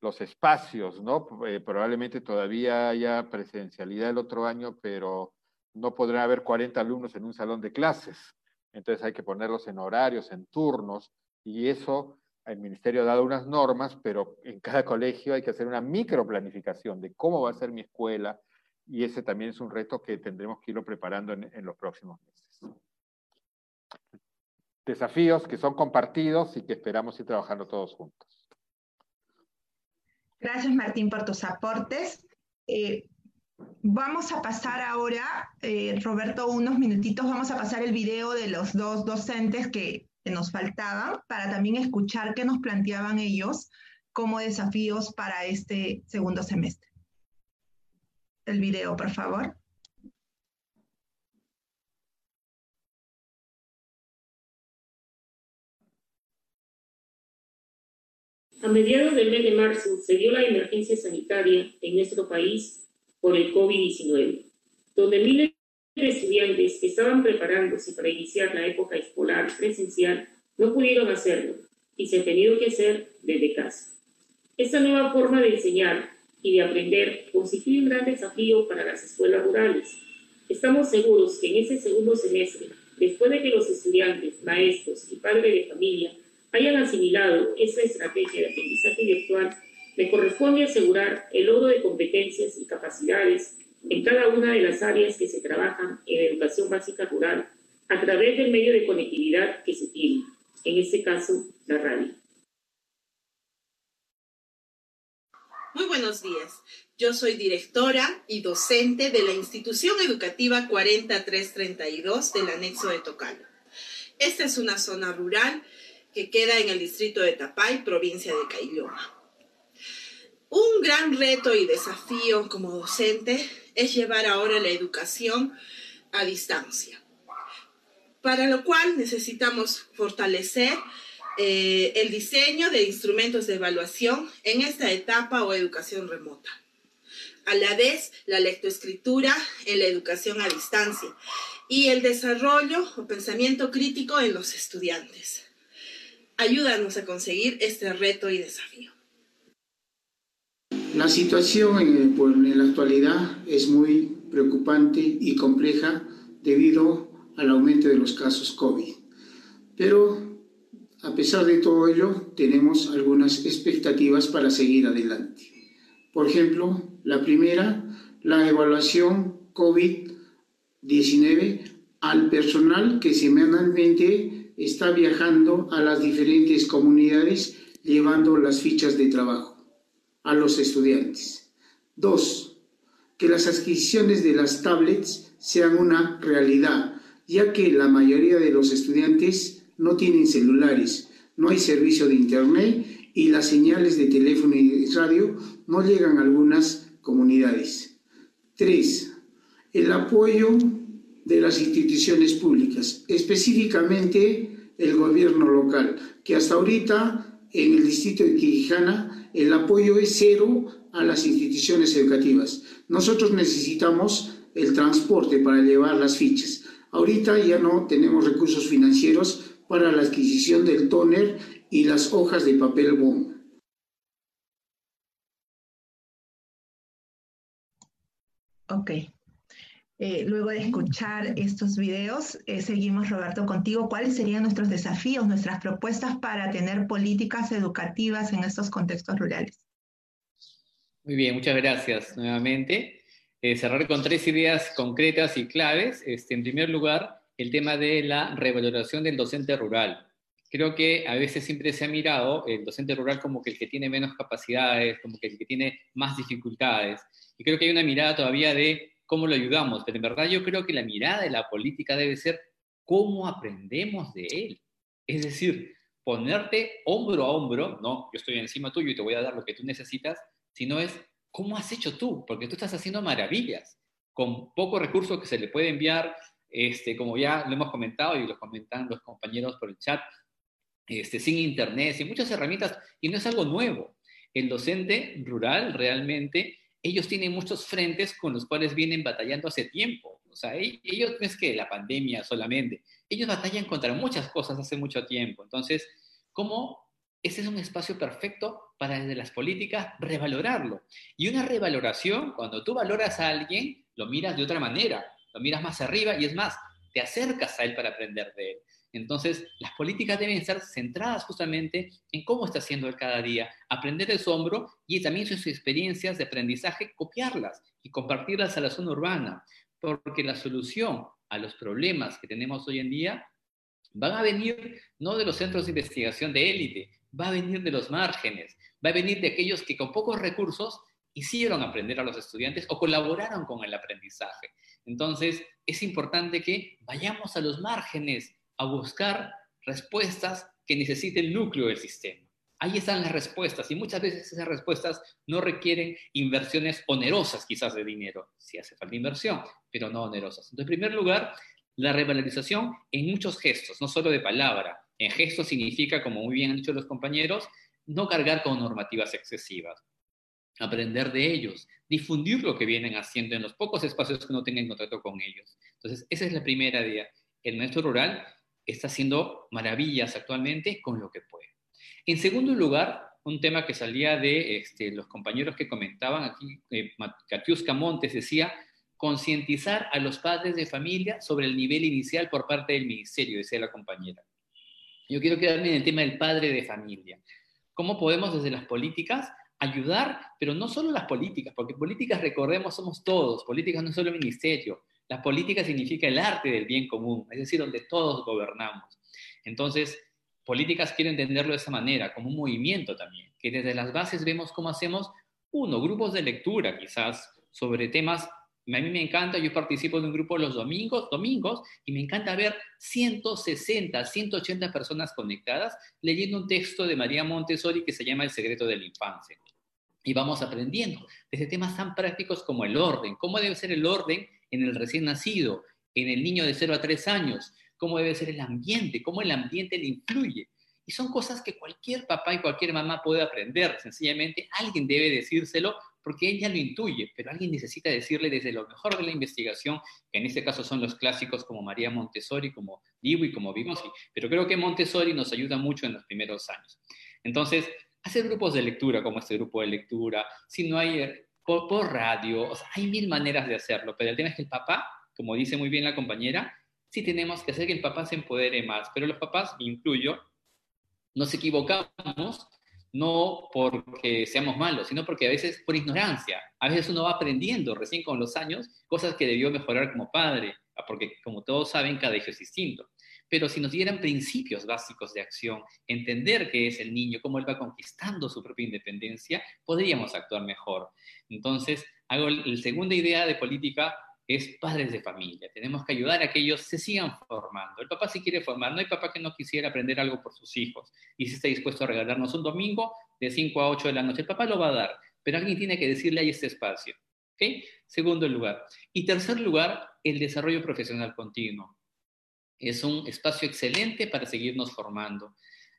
los espacios, ¿no? Eh, probablemente todavía haya presencialidad el otro año, pero no podrá haber 40 alumnos en un salón de clases. Entonces hay que ponerlos en horarios, en turnos, y eso el ministerio ha dado unas normas, pero en cada colegio hay que hacer una microplanificación de cómo va a ser mi escuela, y ese también es un reto que tendremos que irlo preparando en, los próximos meses. Desafíos que son compartidos y que esperamos ir trabajando todos juntos. Gracias, Martín, por tus aportes. Eh, vamos a pasar ahora, eh, Roberto, unos minutitos, vamos a pasar el video de los dos docentes que, nos faltaban para también escuchar qué nos planteaban ellos como desafíos para este segundo semestre. El video, por favor. A mediados del mes de marzo se dio la emergencia sanitaria en nuestro país por el COVID-19, donde miles estudiantes que estaban preparándose para iniciar la época escolar presencial no pudieron hacerlo y se ha tenido que hacer desde casa. Esta nueva forma de enseñar y de aprender constituye un gran desafío para las escuelas rurales. Estamos seguros que en ese segundo semestre, después de que los estudiantes, maestros y padres de familia hayan asimilado esa estrategia de aprendizaje virtual, le corresponde asegurar el logro de competencias y capacidades en cada una de las áreas que se trabajan en educación básica rural a través del medio de conectividad que se tiene, en este caso, la radio. Muy buenos días. Yo soy directora y docente de la institución educativa 40332 del anexo de Tocalo. Esta es una zona rural que queda en el distrito de Tapay, provincia de Cailloma. Un gran reto y desafío como docente es llevar ahora la educación a distancia, para lo cual necesitamos fortalecer eh, el diseño de instrumentos de evaluación en esta etapa o educación remota. A la vez, la lectoescritura en la educación a distancia y el desarrollo o pensamiento crítico en los estudiantes. Ayúdanos a conseguir este reto y desafío. La situación en, la actualidad es muy preocupante y compleja debido al aumento de los casos COVID. Pero a pesar de todo ello, tenemos algunas expectativas para seguir adelante. Por ejemplo, la primera, la evaluación COVID-19 al personal que semanalmente está viajando a las diferentes comunidades llevando las fichas de trabajo a los estudiantes. Dos, que las adquisiciones de las tablets sean una realidad ya que la mayoría de los estudiantes no tienen celulares, no hay servicio de internet y las señales de teléfono y radio no llegan a algunas comunidades. Tres, el apoyo de las instituciones públicas, específicamente el gobierno local, que hasta ahorita en el distrito de Quijana el apoyo es cero a las instituciones educativas. Nosotros necesitamos el transporte para llevar las fichas. Ahorita ya no tenemos recursos financieros para la adquisición del tóner y las hojas de papel bond. Ok. Eh, luego de escuchar estos videos, eh, seguimos, Roberto, contigo. ¿Cuáles serían nuestros desafíos, nuestras propuestas para tener políticas educativas en estos contextos rurales? Muy bien, muchas gracias nuevamente. Eh, cerrar con tres ideas concretas y claves. Este, en primer lugar, el tema de la revaloración del docente rural. Creo que a veces siempre se ha mirado el docente rural como que el que tiene menos capacidades, como que el que tiene más dificultades. Y creo que hay una mirada todavía de cómo lo ayudamos, pero en verdad yo creo que la mirada de la política debe ser cómo aprendemos de él. Es decir, ponerte hombro a hombro, no, yo estoy encima tuyo y te voy a dar lo que tú necesitas, sino es cómo has hecho tú, porque tú estás haciendo maravillas con poco recurso que se le puede enviar, este, como ya lo hemos comentado y lo comentan los compañeros por el chat, este, sin internet, sin muchas herramientas, y no es algo nuevo. El docente rural realmente, ellos tienen muchos frentes con los cuales vienen batallando hace tiempo. O sea, e-, ellos no es que la pandemia solamente, ellos batallan contra muchas cosas hace mucho tiempo. Entonces, ¿cómo ese es un espacio perfecto para desde las políticas revalorarlo? Y una revaloración, cuando tú valoras a alguien, lo miras de otra manera, lo miras más arriba y es más, te acercas a él para aprender de él. Entonces, las políticas deben estar centradas justamente en cómo está haciendo él cada día, aprender de su hombro y también sus experiencias de aprendizaje, copiarlas y compartirlas a la zona urbana, porque la solución a los problemas que tenemos hoy en día van a venir no de los centros de investigación de élite, va a venir de los márgenes, va a venir de aquellos que con pocos recursos hicieron aprender a los estudiantes o colaboraron con el aprendizaje. Entonces, es importante que vayamos a los márgenes a buscar respuestas que necesite el núcleo del sistema. Ahí están las respuestas y muchas veces esas respuestas no requieren inversiones onerosas quizás de dinero. Si hace falta inversión, pero no onerosas. Entonces, en primer lugar, la revalorización en muchos gestos, no solo de palabra. En gestos significa, como muy bien han dicho los compañeros, no cargar con normativas excesivas aprender de ellos, difundir lo que vienen haciendo en los pocos espacios que no tengan contacto con ellos. Entonces, esa es la primera idea. El maestro rural está haciendo maravillas actualmente con lo que puede. En segundo lugar, un tema que salía de este, los compañeros que comentaban aquí, eh, Katiuska Montes decía, concientizar a los padres de familia sobre el nivel inicial por parte del ministerio, decía la compañera. Yo quiero quedarme en el tema del padre de familia. ¿Cómo podemos desde las políticas ayudar, pero no solo las políticas, porque políticas, recordemos, somos todos, políticas no solo el ministerio, la política significa el arte del bien común, es decir, donde todos gobernamos. Entonces, políticas quiero entenderlo de esa manera, como un movimiento también, que desde las bases vemos cómo hacemos, uno, grupos de lectura quizás sobre temas a mí me encanta, yo participo de un grupo los domingos, domingos, y me encanta ver 160, 180 personas conectadas leyendo un texto de María Montessori que se llama El secreto de la infancia. Y vamos aprendiendo desde temas tan prácticos como el orden, cómo debe ser el orden en el recién nacido, en el niño de 0 a 3 años, cómo debe ser el ambiente, cómo el ambiente le influye. Y son cosas que cualquier papá y cualquier mamá puede aprender. Sencillamente alguien debe decírselo porque ella lo intuye, pero alguien necesita decirle desde lo mejor de la investigación, que en este caso son los clásicos como María Montessori, como y como Vygotsky, pero creo que Montessori nos ayuda mucho en los primeros años. Entonces, hacer grupos de lectura como este grupo de lectura, si no hay eh, por, radio, hay mil maneras de hacerlo, pero el tema es que el papá, como dice muy bien la compañera, sí tenemos que hacer que el papá se empodere más, pero los papás, incluyo, nos equivocamos no porque seamos malos, sino porque a veces por ignorancia. A veces uno va aprendiendo recién con los años cosas que debió mejorar como padre, porque como todos saben, cada hijo es distinto. Pero si nos dieran principios básicos de acción, entender qué es el niño, cómo él va conquistando su propia independencia, podríamos actuar mejor. Entonces, hago la segunda idea de política es padres de familia. Tenemos que ayudar a que ellos se sigan formando. El papá si quiere formar, no hay papá que no quisiera aprender algo por sus hijos y si está dispuesto a regalarnos un domingo de 5 a 8 de la noche. El papá lo va a dar, pero alguien tiene que decirle ahí este espacio. ¿Okay? Segundo lugar. Y tercer lugar, el desarrollo profesional continuo. Es un espacio excelente para seguirnos formando.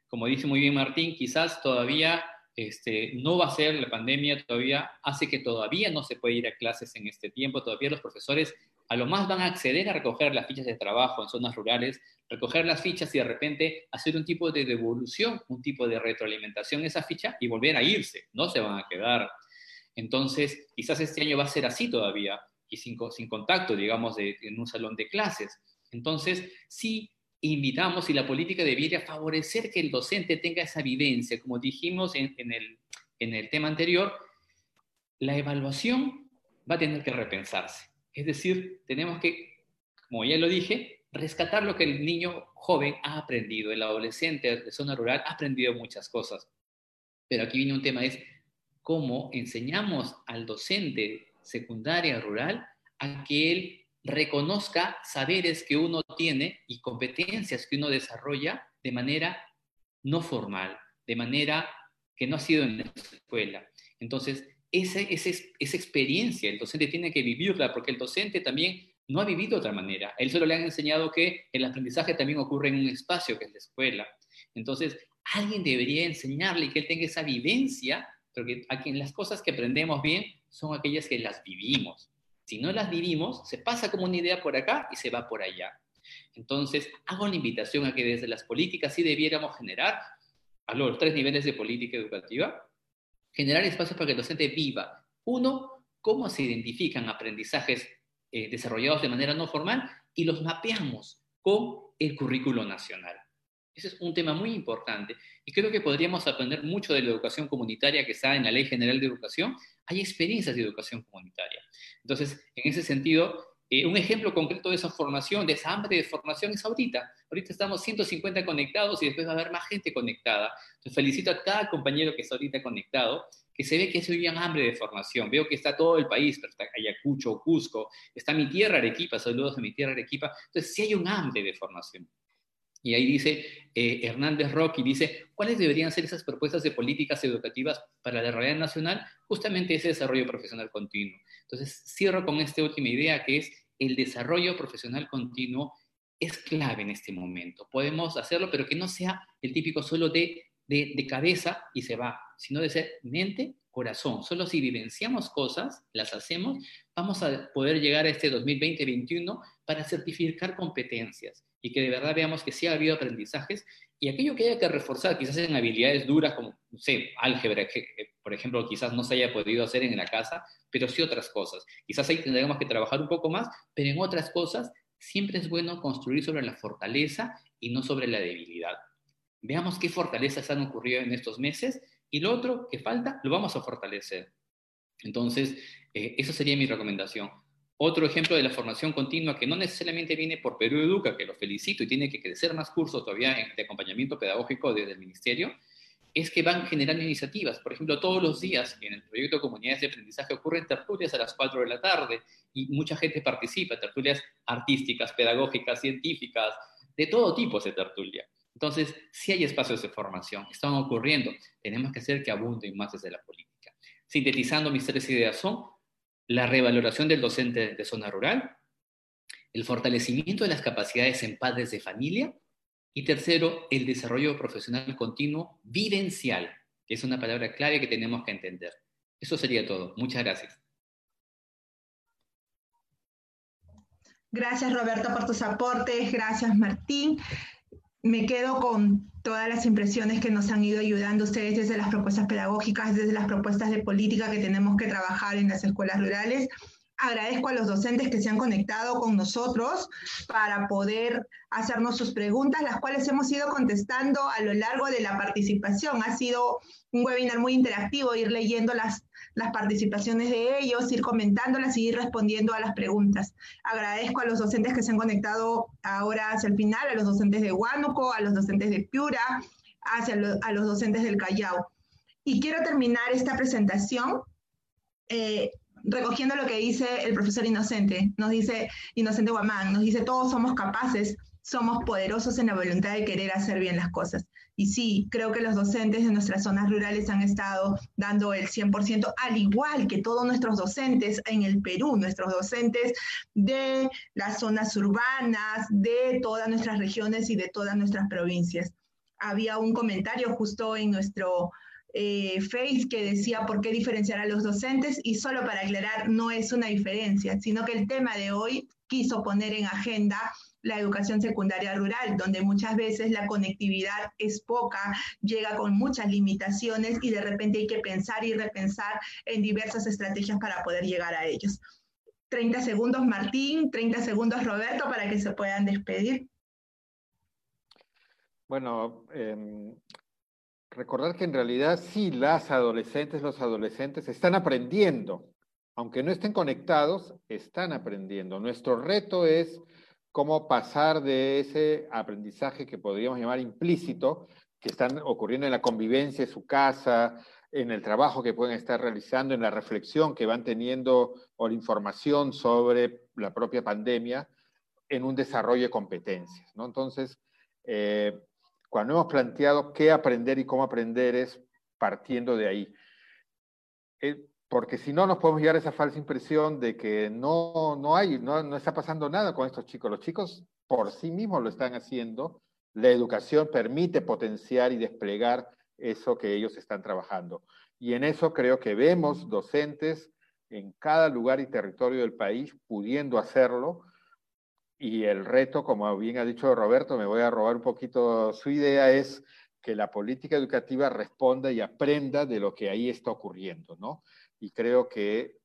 Como dice muy bien Martín, quizás todavía este, no va a ser la pandemia todavía, hace que todavía no se puede ir a clases en este tiempo, todavía los profesores a lo más van a acceder a recoger las fichas de trabajo en zonas rurales, recoger las fichas y de repente hacer un tipo de devolución, un tipo de retroalimentación esa ficha y volver a irse, no se van a quedar. Entonces, quizás este año va a ser así todavía y sin, sin contacto, digamos, en un salón de clases. Entonces, sí invitamos y la política debiera favorecer que el docente tenga esa vivencia. Como dijimos en, el, en el tema anterior, la evaluación va a tener que repensarse. Es decir, tenemos que, como ya lo dije, rescatar lo que el niño joven ha aprendido, el adolescente de zona rural ha aprendido muchas cosas. Pero aquí viene un tema, es cómo enseñamos al docente secundaria rural a que él reconozca saberes que uno tiene y competencias que uno desarrolla de manera no formal, de manera que no ha sido en la escuela. Entonces, esa, esa, experiencia el docente tiene que vivirla porque el docente también no ha vivido de otra manera. A él solo le han enseñado que el aprendizaje también ocurre en un espacio que es la escuela. Entonces, alguien debería enseñarle que él tenga esa vivencia, porque aquí las cosas que aprendemos bien son aquellas que las vivimos. Si no las vivimos, se pasa como una idea por acá y se va por allá. Entonces, hago la invitación a que desde las políticas sí debiéramos generar, a los tres niveles de política educativa, generar espacios para que el docente viva. Uno, cómo se identifican aprendizajes eh, desarrollados de manera no formal y los mapeamos con el currículo nacional. Ese es un tema muy importante y creo que podríamos aprender mucho de la educación comunitaria que está en la Ley General de Educación. Hay experiencias de educación comunitaria. Entonces, en ese sentido, eh, un ejemplo concreto de esa formación, de esa hambre de formación es ahorita. Ahorita estamos 150 conectados y después va a haber más gente conectada. Entonces, felicito a cada compañero que está ahorita conectado, que se ve que es un hambre de formación. Veo que está todo el país, pero está Ayacucho, Cusco, está mi tierra Arequipa, saludos a mi tierra Arequipa. Entonces, sí hay un hambre de formación. Y ahí dice eh, Hernández Rocky, dice, ¿cuáles deberían ser esas propuestas de políticas educativas para la realidad nacional? Justamente ese desarrollo profesional continuo. Entonces, cierro con esta última idea que es el desarrollo profesional continuo es clave en este momento. Podemos hacerlo, pero que no sea el típico solo de, de, de cabeza y se va, sino de ser mente, corazón. Solo si vivenciamos cosas, las hacemos, vamos a poder llegar a este 2020-2021 para certificar competencias y que de verdad veamos que sí ha habido aprendizajes y aquello que haya que reforzar, quizás en habilidades duras como, no sé, álgebra, que, por ejemplo quizás no se haya podido hacer en la casa, pero sí otras cosas. Quizás ahí tendremos que trabajar un poco más, pero en otras cosas siempre es bueno construir sobre la fortaleza y no sobre la debilidad. Veamos qué fortalezas han ocurrido en estos meses y lo otro que falta lo vamos a fortalecer. Entonces, eh, esa sería mi recomendación. Otro ejemplo de la formación continua que no necesariamente viene por Perú Educa, que lo felicito y tiene que crecer más cursos todavía de acompañamiento pedagógico desde el ministerio, es que van generando iniciativas. Por ejemplo, todos los días en el proyecto Comunidades de Aprendizaje ocurren tertulias a las 4 de la tarde y mucha gente participa, tertulias artísticas, pedagógicas, científicas, de todo tipo de tertulia. Entonces, si hay espacios de formación, están ocurriendo, tenemos que hacer que abunden más desde la política. Sintetizando, mis tres ideas son la revaloración del docente de zona rural, el fortalecimiento de las capacidades en padres de familia y tercero, el desarrollo profesional continuo vivencial, que es una palabra clave que tenemos que entender. Eso sería todo. Muchas gracias. Gracias Roberto por tus aportes, gracias Martín me quedo con todas las impresiones que nos han ido ayudando ustedes desde las propuestas pedagógicas, desde las propuestas de política que tenemos que trabajar en las escuelas rurales. Agradezco a los docentes que se han conectado con nosotros para poder hacernos sus preguntas, las cuales hemos ido contestando a lo largo de la participación. Ha sido un webinar muy interactivo, ir leyendo las las participaciones de ellos, ir comentándolas y ir respondiendo a las preguntas. Agradezco a los docentes que se han conectado ahora hacia el final, a los docentes de Huánuco, a los docentes de Piura, hacia a los docentes del Callao. Y quiero terminar esta presentación eh, recogiendo lo que dice el profesor Inocente, nos dice Inocente Guamán, nos dice todos somos capaces, somos poderosos en la voluntad de querer hacer bien las cosas. Y sí, creo que los docentes de nuestras zonas rurales han estado dando el 100%, al igual que todos nuestros docentes en el Perú, nuestros docentes de las zonas urbanas, de todas nuestras regiones y de todas nuestras provincias. Había un comentario justo en nuestro eh, Face que decía por qué diferenciar a los docentes y solo para aclarar, no es una diferencia, sino que el tema de hoy quiso poner en agenda la educación secundaria rural, donde muchas veces la conectividad es poca, llega con muchas limitaciones y de repente hay que pensar y repensar en diversas estrategias para poder llegar a ellos. 30 segundos Martín, 30 segundos Roberto para que se puedan despedir. Bueno, eh, recordar que en realidad sí, las adolescentes, los adolescentes están aprendiendo, aunque no estén conectados, están aprendiendo. Nuestro reto es cómo pasar de ese aprendizaje que podríamos llamar implícito, que están ocurriendo en la convivencia de su casa, en el trabajo que pueden estar realizando, en la reflexión que van teniendo o la información sobre la propia pandemia, en un desarrollo de competencias. ¿no? Entonces, eh, cuando hemos planteado qué aprender y cómo aprender es partiendo de ahí. Eh, porque si no nos podemos llegar a esa falsa impresión de que no, no hay, no, no está pasando nada con estos chicos. Los chicos por sí mismos lo están haciendo. La educación permite potenciar y desplegar eso que ellos están trabajando. Y en eso creo que vemos docentes en cada lugar y territorio del país pudiendo hacerlo. Y el reto, como bien ha dicho Roberto, me voy a robar un poquito su idea, es que la política educativa responda y aprenda de lo que ahí está ocurriendo, ¿no? Y creo que,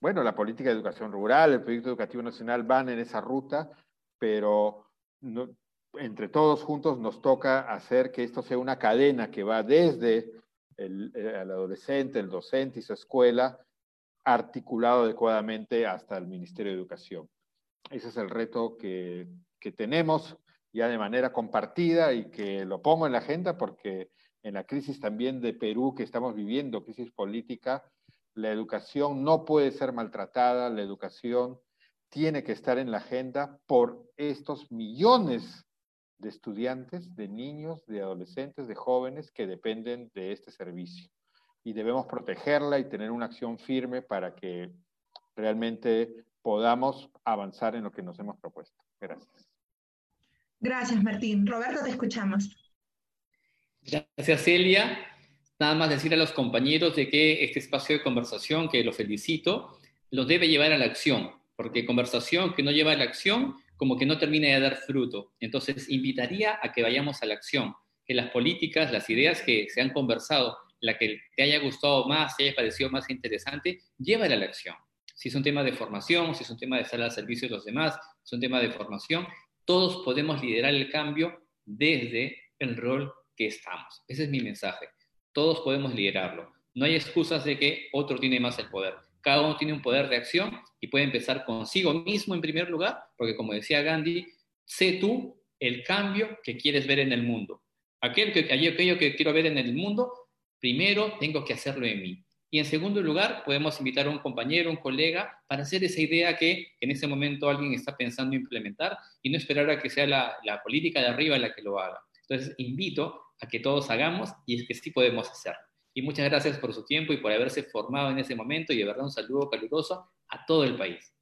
bueno, la política de educación rural, el proyecto educativo nacional van en esa ruta, pero entre todos juntos nos toca hacer que esto sea una cadena que va desde el, el, adolescente, el docente y su escuela, articulado adecuadamente hasta el Ministerio de Educación. Ese es el reto que, que tenemos ya de manera compartida y que lo pongo en la agenda porque en la crisis también de Perú que estamos viviendo, crisis política, la educación no puede ser maltratada, la educación tiene que estar en la agenda por estos millones de estudiantes, de niños, de adolescentes, de jóvenes que dependen de este servicio. Y debemos protegerla y tener una acción firme para que realmente podamos avanzar en lo que nos hemos propuesto. Gracias. Gracias, Martín. Roberto, te escuchamos. Gracias, Celia. Nada más decir a los compañeros de que este espacio de conversación, que los felicito, los debe llevar a la acción, porque conversación que no lleva a la acción, como que no termina de dar fruto. Entonces, invitaría a que vayamos a la acción, que las políticas, las ideas que se han conversado, la que te haya gustado más, te haya parecido más interesante, llévala a la acción. Si es un tema de formación, si es un tema de estar al servicio de los demás, si es un tema de formación, todos podemos liderar el cambio desde el rol que estamos. Ese es mi mensaje. Todos podemos liderarlo. No hay excusas de que otro tiene más el poder. Cada uno tiene un poder de acción y puede empezar consigo mismo en primer lugar, porque como decía Gandhi, sé tú el cambio que quieres ver en el mundo. Aquel que, aquello que quiero ver en el mundo, primero tengo que hacerlo en mí. Y en segundo lugar, podemos invitar a un compañero, un colega, para hacer esa idea que en ese momento alguien está pensando implementar y no esperar a que sea la, la política de arriba la que lo haga. Entonces, invito a que todos hagamos y es que sí podemos hacerlo. Y muchas gracias por su tiempo y por haberse formado en ese momento y de verdad un saludo caluroso a todo el país.